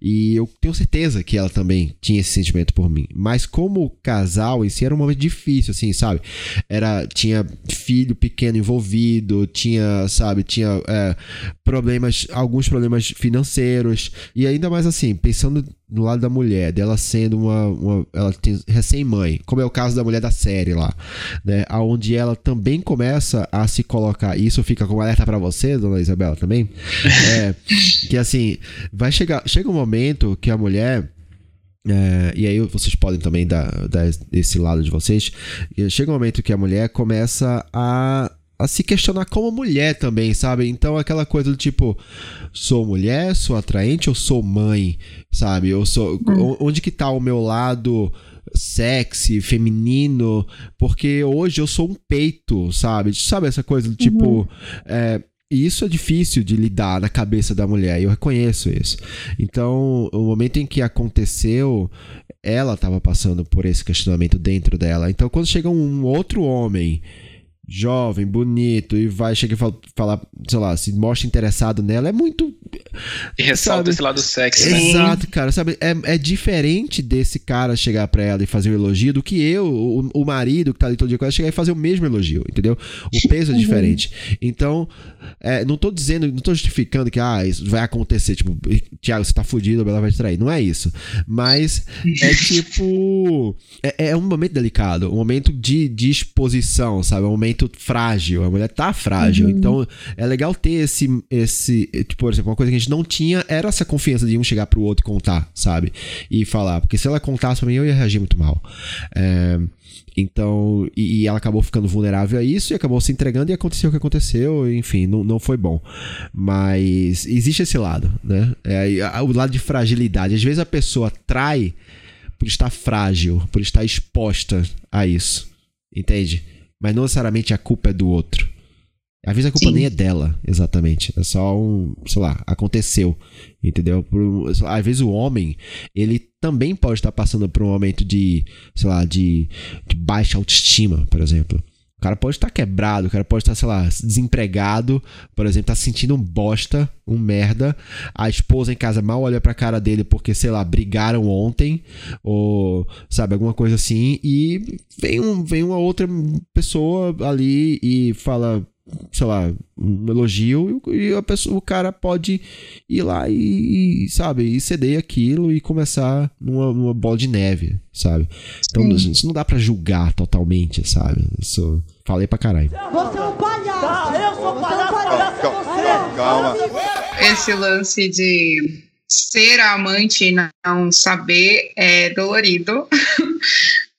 E eu tenho certeza que ela também tinha esse sentimento por mim. Mas como casal em si era um momento difícil, assim, sabe? Era tinha filho pequeno envolvido, tinha, sabe, tinha é, problemas, alguns problemas financeiros. E ainda mais assim, pensando no lado da mulher, dela sendo uma. uma ela tem recém-mãe, como é o caso da mulher da série lá, né? Onde ela também começa a se colocar. Isso fica como alerta para você, dona Isabela, também. É, que assim, vai chegar. Chega um momento que a mulher. É, e aí vocês podem também dar, dar esse lado de vocês. Chega um momento que a mulher começa a a se questionar como mulher também, sabe? Então aquela coisa do tipo, sou mulher, sou atraente ou sou mãe, sabe? Eu sou hum. onde que tá o meu lado sexy, feminino, porque hoje eu sou um peito, sabe? Sabe essa coisa do tipo, uhum. é, e isso é difícil de lidar na cabeça da mulher, eu reconheço isso. Então, o momento em que aconteceu, ela estava passando por esse questionamento dentro dela. Então, quando chega um outro homem jovem, bonito, e vai chegar e falar, sei lá, se mostra interessado nela, é muito. E ressalta sabe? esse lado sexy. Exato, cara, sabe? É, é diferente desse cara chegar pra ela e fazer um elogio do que eu, o, o marido que tá ali todo dia com ela, chegar e fazer o mesmo elogio, entendeu? O peso é uhum. diferente. Então, é, não tô dizendo, não tô justificando que, ah, isso vai acontecer, tipo, Thiago, você tá fudido, ela vai te trair. Não é isso. Mas é [LAUGHS] tipo. É, é um momento delicado, um momento de, de exposição, sabe? Um momento muito frágil, a mulher tá frágil. Uhum. Então é legal ter esse, esse. Tipo, por exemplo, uma coisa que a gente não tinha era essa confiança de um chegar pro outro e contar, sabe? E falar. Porque se ela contasse pra mim, eu ia reagir muito mal. É, então, e, e, ela acabou ficando vulnerável a isso e acabou se entregando e aconteceu o que aconteceu, enfim, não, não foi bom. Mas existe esse lado, né? É, o lado de fragilidade. Às vezes a pessoa trai por estar frágil, por estar exposta a isso. Entende? Mas não necessariamente a culpa é do outro. Às vezes a culpa Sim. nem é dela, exatamente. É só um, sei lá, aconteceu, entendeu? Por, às vezes o homem, ele também pode estar passando por um momento de, sei lá, de, de baixa autoestima, por exemplo. O cara pode estar quebrado, o cara pode estar, sei lá, desempregado, por exemplo, tá sentindo um bosta, um merda. A esposa em casa mal olha pra cara dele porque, sei lá, brigaram ontem, ou, sabe, alguma coisa assim. E vem, um, vem uma outra pessoa ali e fala, sei lá, um elogio e a pessoa, o cara pode ir lá e, e sabe, e ceder aquilo e começar numa, numa bola de neve, sabe? Então Sim. isso não dá para julgar totalmente, sabe? Isso falei pra caralho. Você é um palhaço! Tá, eu sou palhaço, palhaço calma, você! Calma. Esse lance de ser amante e não saber é dolorido. [LAUGHS]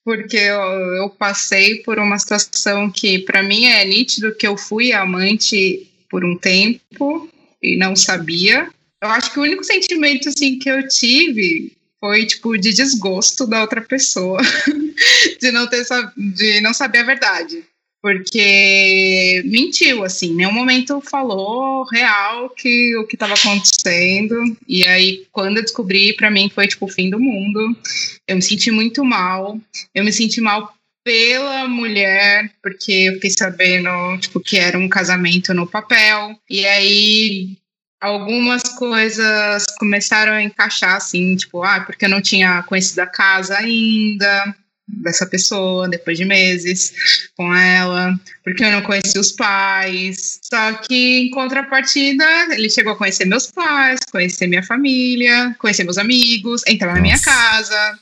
porque eu, eu passei por uma situação que para mim é nítido que eu fui amante por um tempo e não sabia. Eu acho que o único sentimento assim que eu tive foi tipo de desgosto da outra pessoa, [LAUGHS] de não ter de não saber a verdade porque mentiu, assim, nenhum momento falou real que o que estava acontecendo. E aí, quando eu descobri, para mim foi tipo o fim do mundo. Eu me senti muito mal. Eu me senti mal pela mulher, porque eu fiquei sabendo, tipo, que era um casamento no papel. E aí algumas coisas começaram a encaixar assim, tipo, ah, porque eu não tinha conhecido a casa ainda, dessa pessoa depois de meses com ela, porque eu não conheci os pais. Só que em contrapartida, ele chegou a conhecer meus pais, conhecer minha família, conhecer meus amigos, entrar Nossa. na minha casa.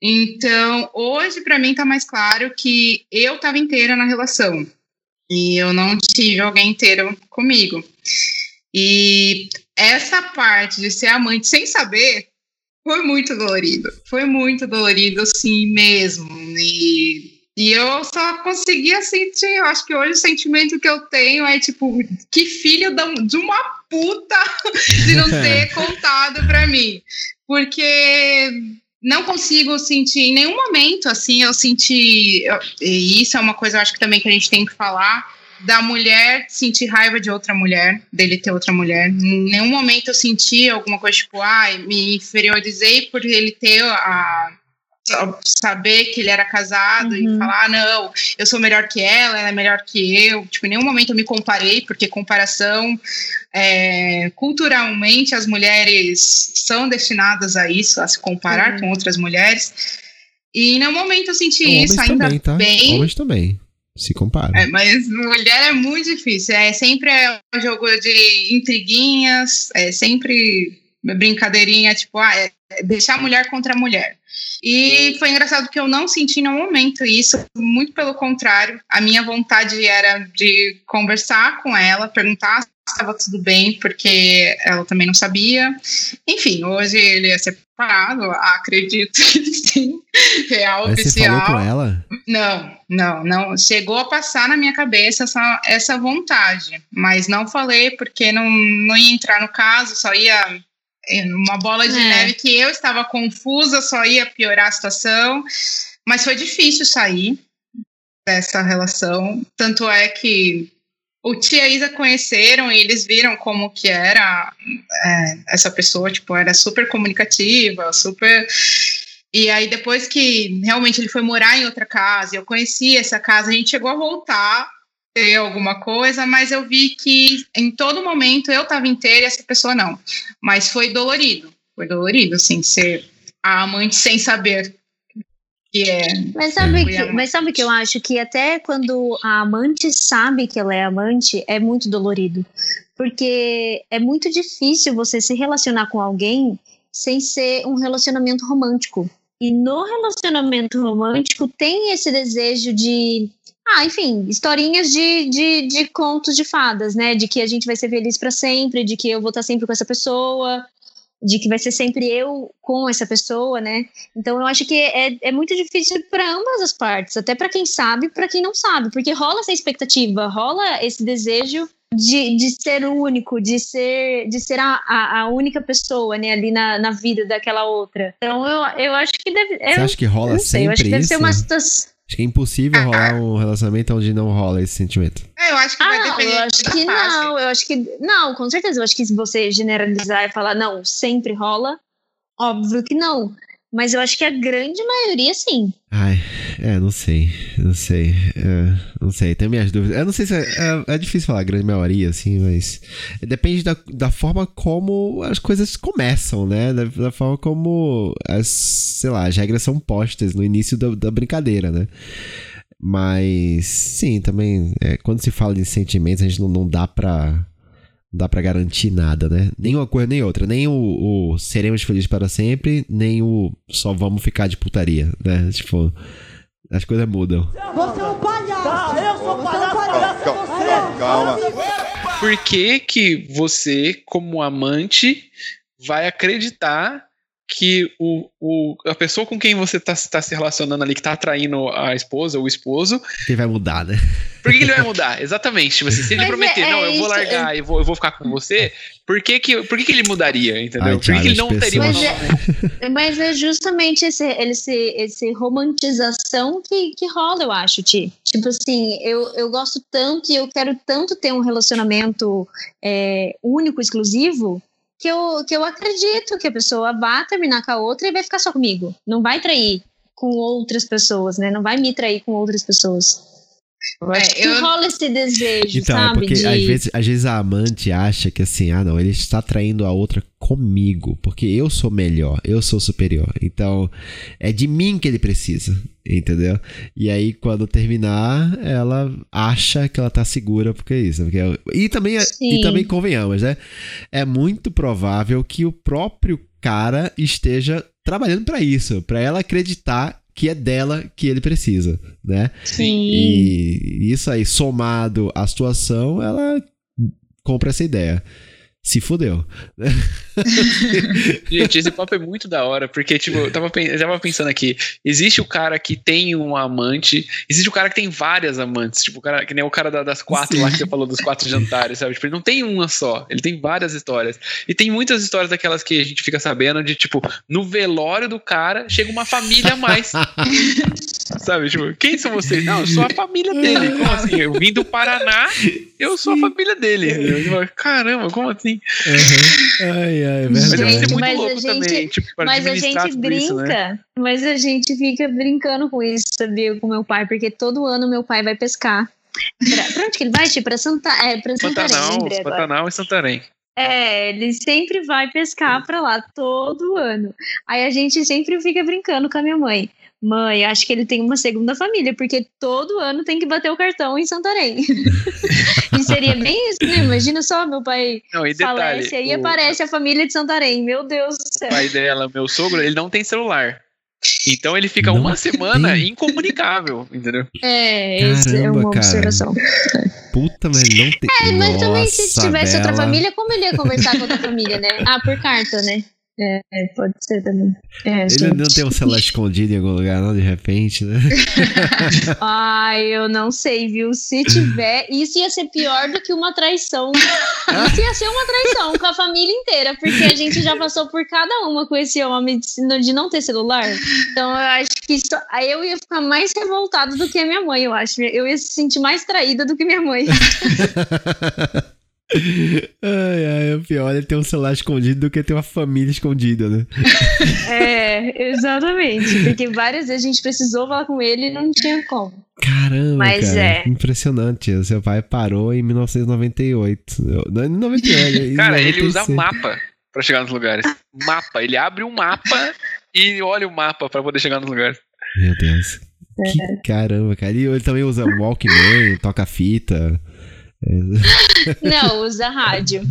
Então, hoje para mim tá mais claro que eu estava inteira na relação e eu não tive alguém inteiro comigo. E essa parte de ser amante sem saber foi muito dolorido. Foi muito dolorido, assim mesmo. E, e eu só conseguia sentir. Eu acho que hoje o sentimento que eu tenho é tipo, que filho de uma puta [LAUGHS] de não ter [LAUGHS] contado pra mim. Porque não consigo sentir em nenhum momento assim eu senti e isso é uma coisa eu acho que também que a gente tem que falar da mulher sentir raiva de outra mulher, dele ter outra mulher. Em nenhum momento eu senti alguma coisa tipo, ai, ah, me inferiorizei por ele ter a saber que ele era casado uhum. e falar, ah, não, eu sou melhor que ela, ela é melhor que eu. Tipo, em nenhum momento eu me comparei, porque comparação, é, culturalmente, as mulheres são destinadas a isso, a se comparar uhum. com outras mulheres. E em nenhum momento eu senti Homens isso, ainda também, tá? bem. Homens também. Se compara. É, mas mulher é muito difícil. É sempre um jogo de intriguinhas, é sempre brincadeirinha, tipo, ah, é deixar mulher contra mulher. E foi engraçado que eu não senti no momento isso, muito pelo contrário. A minha vontade era de conversar com ela, perguntar estava tudo bem, porque ela também não sabia. Enfim, hoje ele é separado, acredito que sim, real Mas oficial. Você falou com ela? Não, não, não. Chegou a passar na minha cabeça essa, essa vontade, mas não falei porque não, não ia entrar no caso, só ia uma bola de é. neve que eu estava confusa, só ia piorar a situação. Mas foi difícil sair dessa relação. Tanto é que o tia Isa conheceram e eles viram como que era é, essa pessoa, tipo, era super comunicativa, super. E aí, depois que realmente ele foi morar em outra casa, eu conheci essa casa, a gente chegou a voltar ter alguma coisa, mas eu vi que em todo momento eu estava inteira e essa pessoa não. Mas foi dolorido, foi dolorido, assim, ser a amante sem saber que é. Mas sabe que, mas sabe que eu acho que até quando a amante sabe que ela é amante, é muito dolorido. Porque é muito difícil você se relacionar com alguém sem ser um relacionamento romântico. E no relacionamento romântico tem esse desejo de ah, enfim, historinhas de, de, de contos de fadas, né? De que a gente vai ser feliz para sempre, de que eu vou estar sempre com essa pessoa, de que vai ser sempre eu com essa pessoa, né? Então eu acho que é, é muito difícil para ambas as partes, até para quem sabe, para quem não sabe, porque rola essa expectativa, rola esse desejo de, de ser único, de ser, de ser a, a, a única pessoa, né, ali na, na vida daquela outra. Então eu, eu acho que deve. Você acha que rola sei, sempre eu acho que deve isso? ser uma situação. Acho que é impossível rolar um relacionamento onde não rola esse sentimento. É, eu acho que ah, vai depender eu acho que não, eu acho que não, com certeza. Eu acho que se você generalizar e falar não, sempre rola, óbvio que não. Mas eu acho que a grande maioria, sim. Ai, é, não sei. Não sei. É, não sei, tenho minhas dúvidas. Eu não sei se é, é, é, difícil falar grande maioria, assim, mas. Depende da, da forma como as coisas começam, né? Da, da forma como as, sei lá, as regras são postas no início da, da brincadeira, né? Mas, sim, também, é, quando se fala de sentimentos, a gente não, não dá pra dá para garantir nada, né? Nem uma coisa nem outra. Nem o, o, seremos felizes para sempre, nem o só vamos ficar de putaria, né? Tipo, as coisas mudam. Você é um palhaço! Tá, eu sou palhaço, palhaço é você! Calma. Por que que você, como amante, vai acreditar que o, o, a pessoa com quem você está tá se relacionando ali, que está atraindo a esposa ou o esposo. Ele vai mudar, né? Por que ele vai mudar? Exatamente. Tipo assim, se ele Mas prometer, é, não, eu vou largar e vou, eu vou ficar com você, por que, que, por que, que ele mudaria? Entendeu? Ai, por que, que ele não teria uma mas é, [LAUGHS] mas é justamente esse, esse, esse romantização que, que rola, eu acho, Ti. Tipo assim, eu, eu gosto tanto e eu quero tanto ter um relacionamento é, único, exclusivo, que eu, que eu acredito que a pessoa vá terminar com a outra e vai ficar só comigo. Não vai trair com outras pessoas, né? Não vai me trair com outras pessoas. É, que eu... rola esse desejo, então, sabe? Porque de... às, vezes, às vezes a amante acha que assim, ah, não, ele está traindo a outra comigo, porque eu sou melhor, eu sou superior. Então, é de mim que ele precisa, entendeu? E aí, quando terminar, ela acha que ela tá segura porque é isso. Porque é... e, também, é, e também convenhamos, né? É muito provável que o próprio cara esteja trabalhando para isso, para ela acreditar que é dela que ele precisa, né? Sim. E isso aí, somado à situação, ela compra essa ideia. Se fudeu. [LAUGHS] Gente, esse papo é muito da hora, porque, tipo, eu tava, eu tava pensando aqui, existe o cara que tem um amante, existe o cara que tem várias amantes, tipo, o cara, que nem o cara da, das quatro Sim. lá que você falou, dos quatro jantares, sabe? Tipo, ele não tem uma só, ele tem várias histórias. E tem muitas histórias daquelas que a gente fica sabendo de, tipo, no velório do cara, chega uma família a mais. [LAUGHS] sabe? Tipo, quem são vocês? Não, eu sou a família dele. Como assim? Eu vim do Paraná, eu sou a família dele. Caramba, como assim? Uhum. Ai, ai, é mas deve ser muito mas louco gente, também. Tipo, mas a gente brinca, isso, né? mas a gente fica brincando com isso, sabia? Com meu pai, porque todo ano meu pai vai pescar. Pra, pra onde que ele vai? Tipo, pra, Santa, é, pra Santarém. Pantanal, Pantanal e Santarém. É, ele sempre vai pescar pra lá, todo ano. Aí a gente sempre fica brincando com a minha mãe. Mãe, acho que ele tem uma segunda família, porque todo ano tem que bater o cartão em Santarém. [LAUGHS] e seria bem isso, né? Imagina só, meu pai não, e detalhe, falece, aí o... aparece a família de Santarém. Meu Deus do céu. O pai dela, meu sogro, ele não tem celular. Então ele fica não uma semana tem. incomunicável, entendeu? É, Caramba, é uma cara. observação. Puta, mas não tem. É, mas Nossa, também se tivesse outra família, como ele ia conversar com outra família, né? Ah, por carta, né? É, pode ser também. É, Ele gente. não tem um celular escondido em algum lugar, não, de repente, né? [LAUGHS] Ai, eu não sei, viu? Se tiver, isso ia ser pior do que uma traição. Isso ia ser uma traição com a família inteira, porque a gente já passou por cada uma com esse homem de, não ter celular. Então eu acho que isso. Aí eu ia ficar mais revoltada do que a minha mãe, eu acho. Eu ia se sentir mais traída do que minha mãe. [LAUGHS] Ai, ai, é pior ele ter um celular escondido do que ter uma família escondida, né? [LAUGHS] É, exatamente. Porque várias vezes a gente precisou falar com ele e não tinha como. Caramba, Mas cara, é. impressionante. O seu pai parou em 1998. Não, em 98, Cara, ele usa mapa para chegar nos lugares. Mapa. Ele abre um mapa e olha o mapa para poder chegar nos lugares. Meu Deus. É. Que caramba, cara. E ele também usa Walkman, toca fita. [LAUGHS] Não, usa rádio.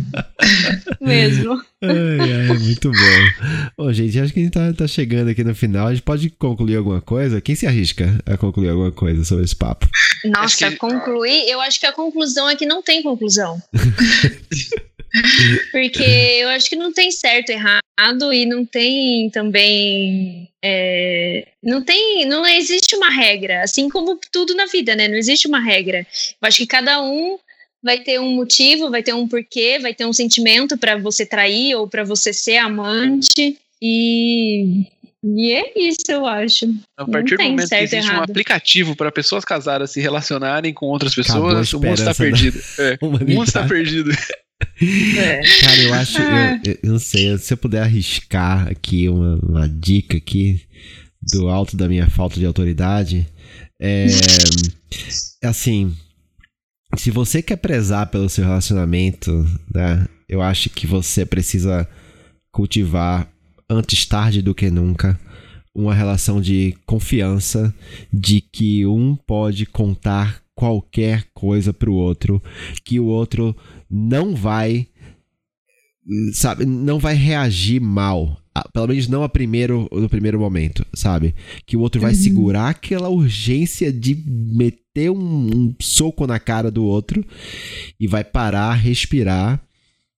[LAUGHS] Mesmo. Ai, ai, muito bom. Bom, gente, acho que a gente tá, tá, chegando aqui no final. A gente pode concluir alguma coisa? Quem se arrisca a concluir alguma coisa sobre esse papo? Nossa, que... concluir? Eu acho que a conclusão é que não tem conclusão. [LAUGHS] Porque eu acho que não tem certo, errado e não tem também. É, não tem. Não existe uma regra, assim como tudo na vida, né? Não existe uma regra. Eu acho que cada um vai ter um motivo, vai ter um porquê, vai ter um sentimento para você trair ou para você ser amante. E, e é isso, eu acho. A partir do momento que existe um aplicativo para pessoas casadas se relacionarem com outras pessoas, o mundo está perdido. É, o mundo está perdido. [LAUGHS] É. Cara, eu acho, eu, eu, eu, não sei, se eu puder arriscar aqui uma, uma dica aqui do alto da minha falta de autoridade, é assim, se você quer prezar pelo seu relacionamento, né, eu acho que você precisa cultivar antes tarde do que nunca uma relação de confiança de que um pode contar qualquer coisa pro outro, que o outro não vai sabe, não vai reagir mal pelo menos não a primeiro, no primeiro momento, sabe? Que o outro vai uhum. segurar aquela urgência de meter um, um, soco na cara do outro e vai parar, respirar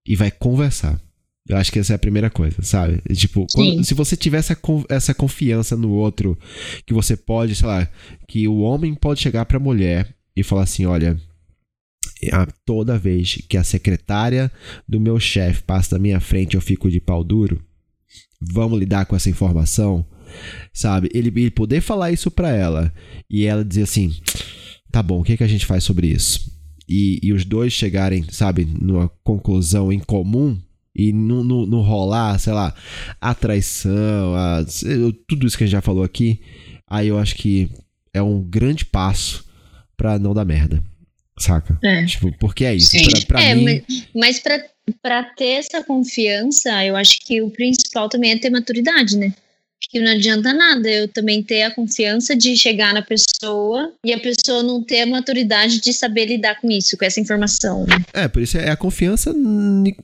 e vai conversar. Eu acho que essa é a primeira coisa, sabe? Tipo, quando, se você tiver essa, essa confiança no outro, que você pode, sei lá, que o homem pode chegar pra mulher e falar assim: olha, toda vez que a secretária do meu chefe passa na minha frente eu fico de pau duro, vamos lidar com essa informação, sabe? Ele, ele poder falar isso para ela e ela dizer assim, tá bom, o que, que a gente faz sobre isso? E, e os dois chegarem, sabe, numa conclusão em comum e não, não, rolar, sei lá, a traição, a, tudo isso que a gente já falou aqui, aí eu acho que é um grande passo para não dar merda. Saca? É. Tipo, porque é isso. Pra, pra é, mim... mas pra, pra ter essa confiança, eu acho que o principal também é ter maturidade, né? Que não adianta nada eu também ter a confiança de chegar na pessoa e a pessoa não ter a maturidade de saber lidar com isso, com essa informação. Né? É, por isso é a confiança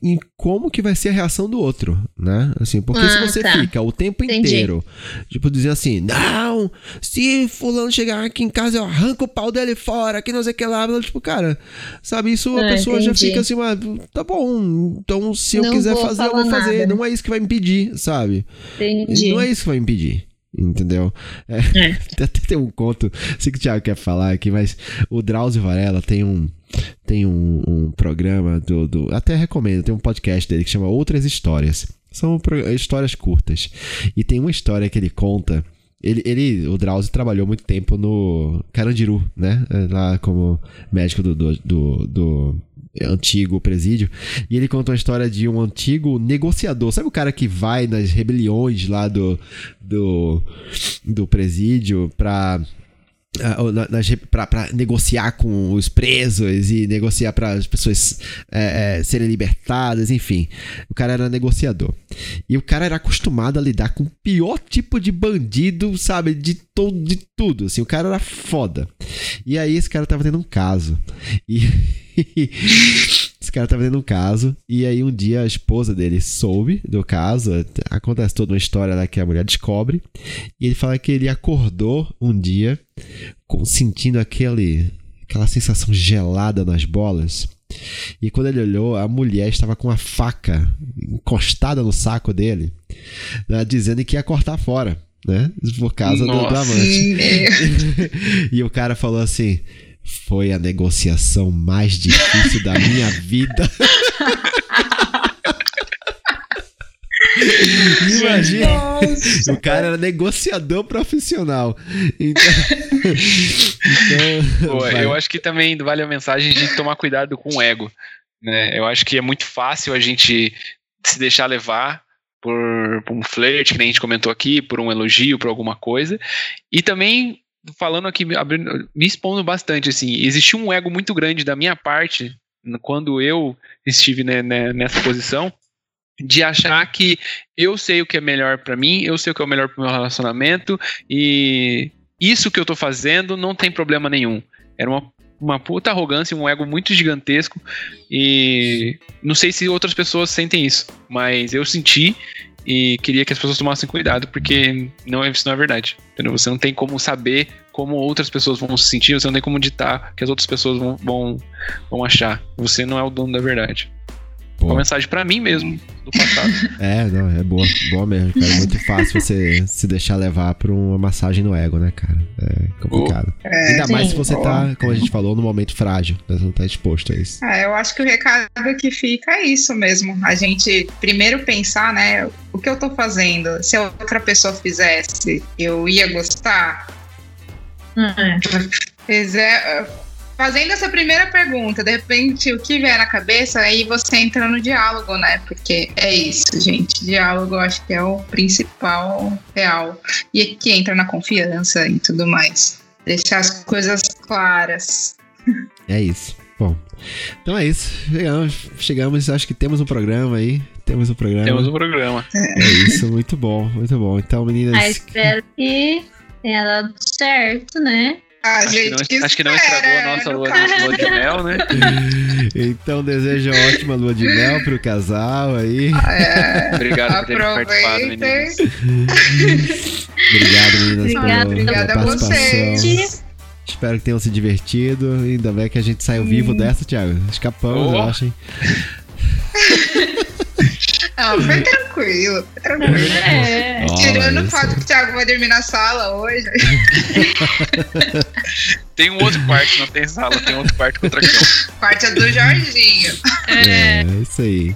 em como que vai ser a reação do outro, né? Assim, porque ah, se você tá. fica o tempo Entendi. inteiro, tipo, dizendo assim, não, se fulano chegar aqui em casa, eu arranco o pau dele fora, que não sei o que lá, tipo, cara, sabe, isso a ah, pessoa entendi. já fica assim, mas tá bom, então se eu não quiser fazer, eu vou fazer, nada. não é isso que vai impedir, sabe? Entendi. Não é isso que vai impedir. Entendeu? É, é. [LAUGHS] Até tem um conto, sei que o Thiago quer falar aqui, mas o Drauzio Varela tem um, tem um, um programa do, do, Até recomendo, tem um podcast dele que chama Outras Histórias. São histórias curtas. E tem uma história que ele conta. Ele, ele, o Drauzio trabalhou muito tempo no Carandiru, né? Lá como médico do, do, do, do antigo presídio. E ele conta uma história de um antigo negociador. Sabe o cara que vai nas rebeliões lá do, do, do presídio pra para negociar com os presos e negociar para as pessoas é, é, serem libertadas, enfim. O cara era negociador. E o cara era acostumado a lidar com o pior tipo de bandido, sabe? De, todo, de tudo. Assim, o cara era foda. E aí esse cara tava tendo um caso. E. [LAUGHS] [LAUGHS] Esse cara tava tendo um caso, e aí um dia a esposa dele soube do caso, acontece toda uma história lá que a mulher descobre, e ele fala que ele acordou um dia sentindo aquele, aquela sensação gelada nas bolas. E quando ele olhou, a mulher estava com uma faca encostada no saco dele, né, dizendo que ia cortar fora, né? Por causa do, do amante. [LAUGHS] e o cara falou assim: foi a negociação mais difícil da minha vida. [LAUGHS] Imagina. Nossa. O cara era negociador profissional. Então, então Pô, eu acho que também vale a mensagem de tomar cuidado com o ego. Né? Eu acho que é muito fácil a gente se deixar levar por, por um flerte, que a gente comentou aqui, por um elogio, por alguma coisa. E também falando aqui, me expondo bastante, assim, existiu um ego muito grande da minha parte quando eu estive né, nessa posição de achar que eu sei o que é melhor para mim, eu sei o que é o melhor para meu relacionamento e isso que eu tô fazendo não tem problema nenhum. Era uma, uma puta arrogância, um ego muito gigantesco e não sei se outras pessoas sentem isso, mas eu senti e queria que as pessoas tomassem cuidado, porque não é, isso não é verdade. Entendeu? Você não tem como saber como outras pessoas vão se sentir, você não tem como ditar que as outras pessoas vão, vão, vão achar. Você não é o dono da verdade. Pô. Uma mensagem para mim mesmo do passado. [LAUGHS] É, não, é boa, boa mesmo, cara. É muito fácil você se deixar levar por uma massagem no ego, né, cara? É complicado. É, Ainda sim, mais se você tá, como a gente falou, no momento frágil, né? Você não tá exposto a isso. É, eu acho que o recado que fica é isso mesmo. A gente primeiro pensar, né, o que eu tô fazendo? Se outra pessoa fizesse, eu ia gostar? Hum. Pois é, Fazendo essa primeira pergunta, de repente o que vier na cabeça, aí você entra no diálogo, né? Porque é isso, gente. Diálogo eu acho que é o principal real. E que entra na confiança e tudo mais. Deixar as coisas claras. É isso. Bom, então é isso. Chegamos, chegamos, acho que temos um programa aí. Temos um programa. Temos um programa. É isso, muito bom, muito bom. Então, meninas. Ah, espero que tenha dado certo, né? Ah, acho, gente, que não, acho que não estragou a nossa lua, lua, de mel, né? [LAUGHS] então desejo uma ótima lua de mel pro casal aí. É, Obrigado por terem participado, meninas. [LAUGHS] Obrigado, meninas, Obrigado, pela participação. Vocês. Espero que tenham se divertido. Ainda bem que a gente saiu vivo dessa, Thiago. Escapamos, oh. eu acho, hein? [LAUGHS] Não, foi tranquilo. Tranquilo. É. Tirando o fato que o Thiago vai dormir na sala hoje. [LAUGHS] tem um outro quarto, não tem sala, tem outro quarto com outra cama. [LAUGHS] Quarto é do Jorginho. É. é, isso aí.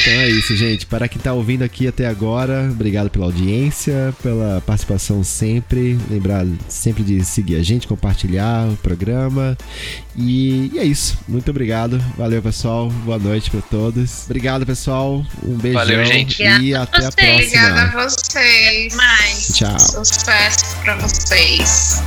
Então é isso, gente. Para quem tá ouvindo aqui até agora, obrigado pela audiência, pela participação sempre. Lembrar sempre de seguir a gente, compartilhar o programa. E, e é isso. Muito obrigado. Valeu, pessoal. Boa noite para todos. Obrigado, pessoal. Um beijão. Valeu, gente. E até a próxima. Obrigada a vocês. Mais. Tchau. Sucesso para vocês.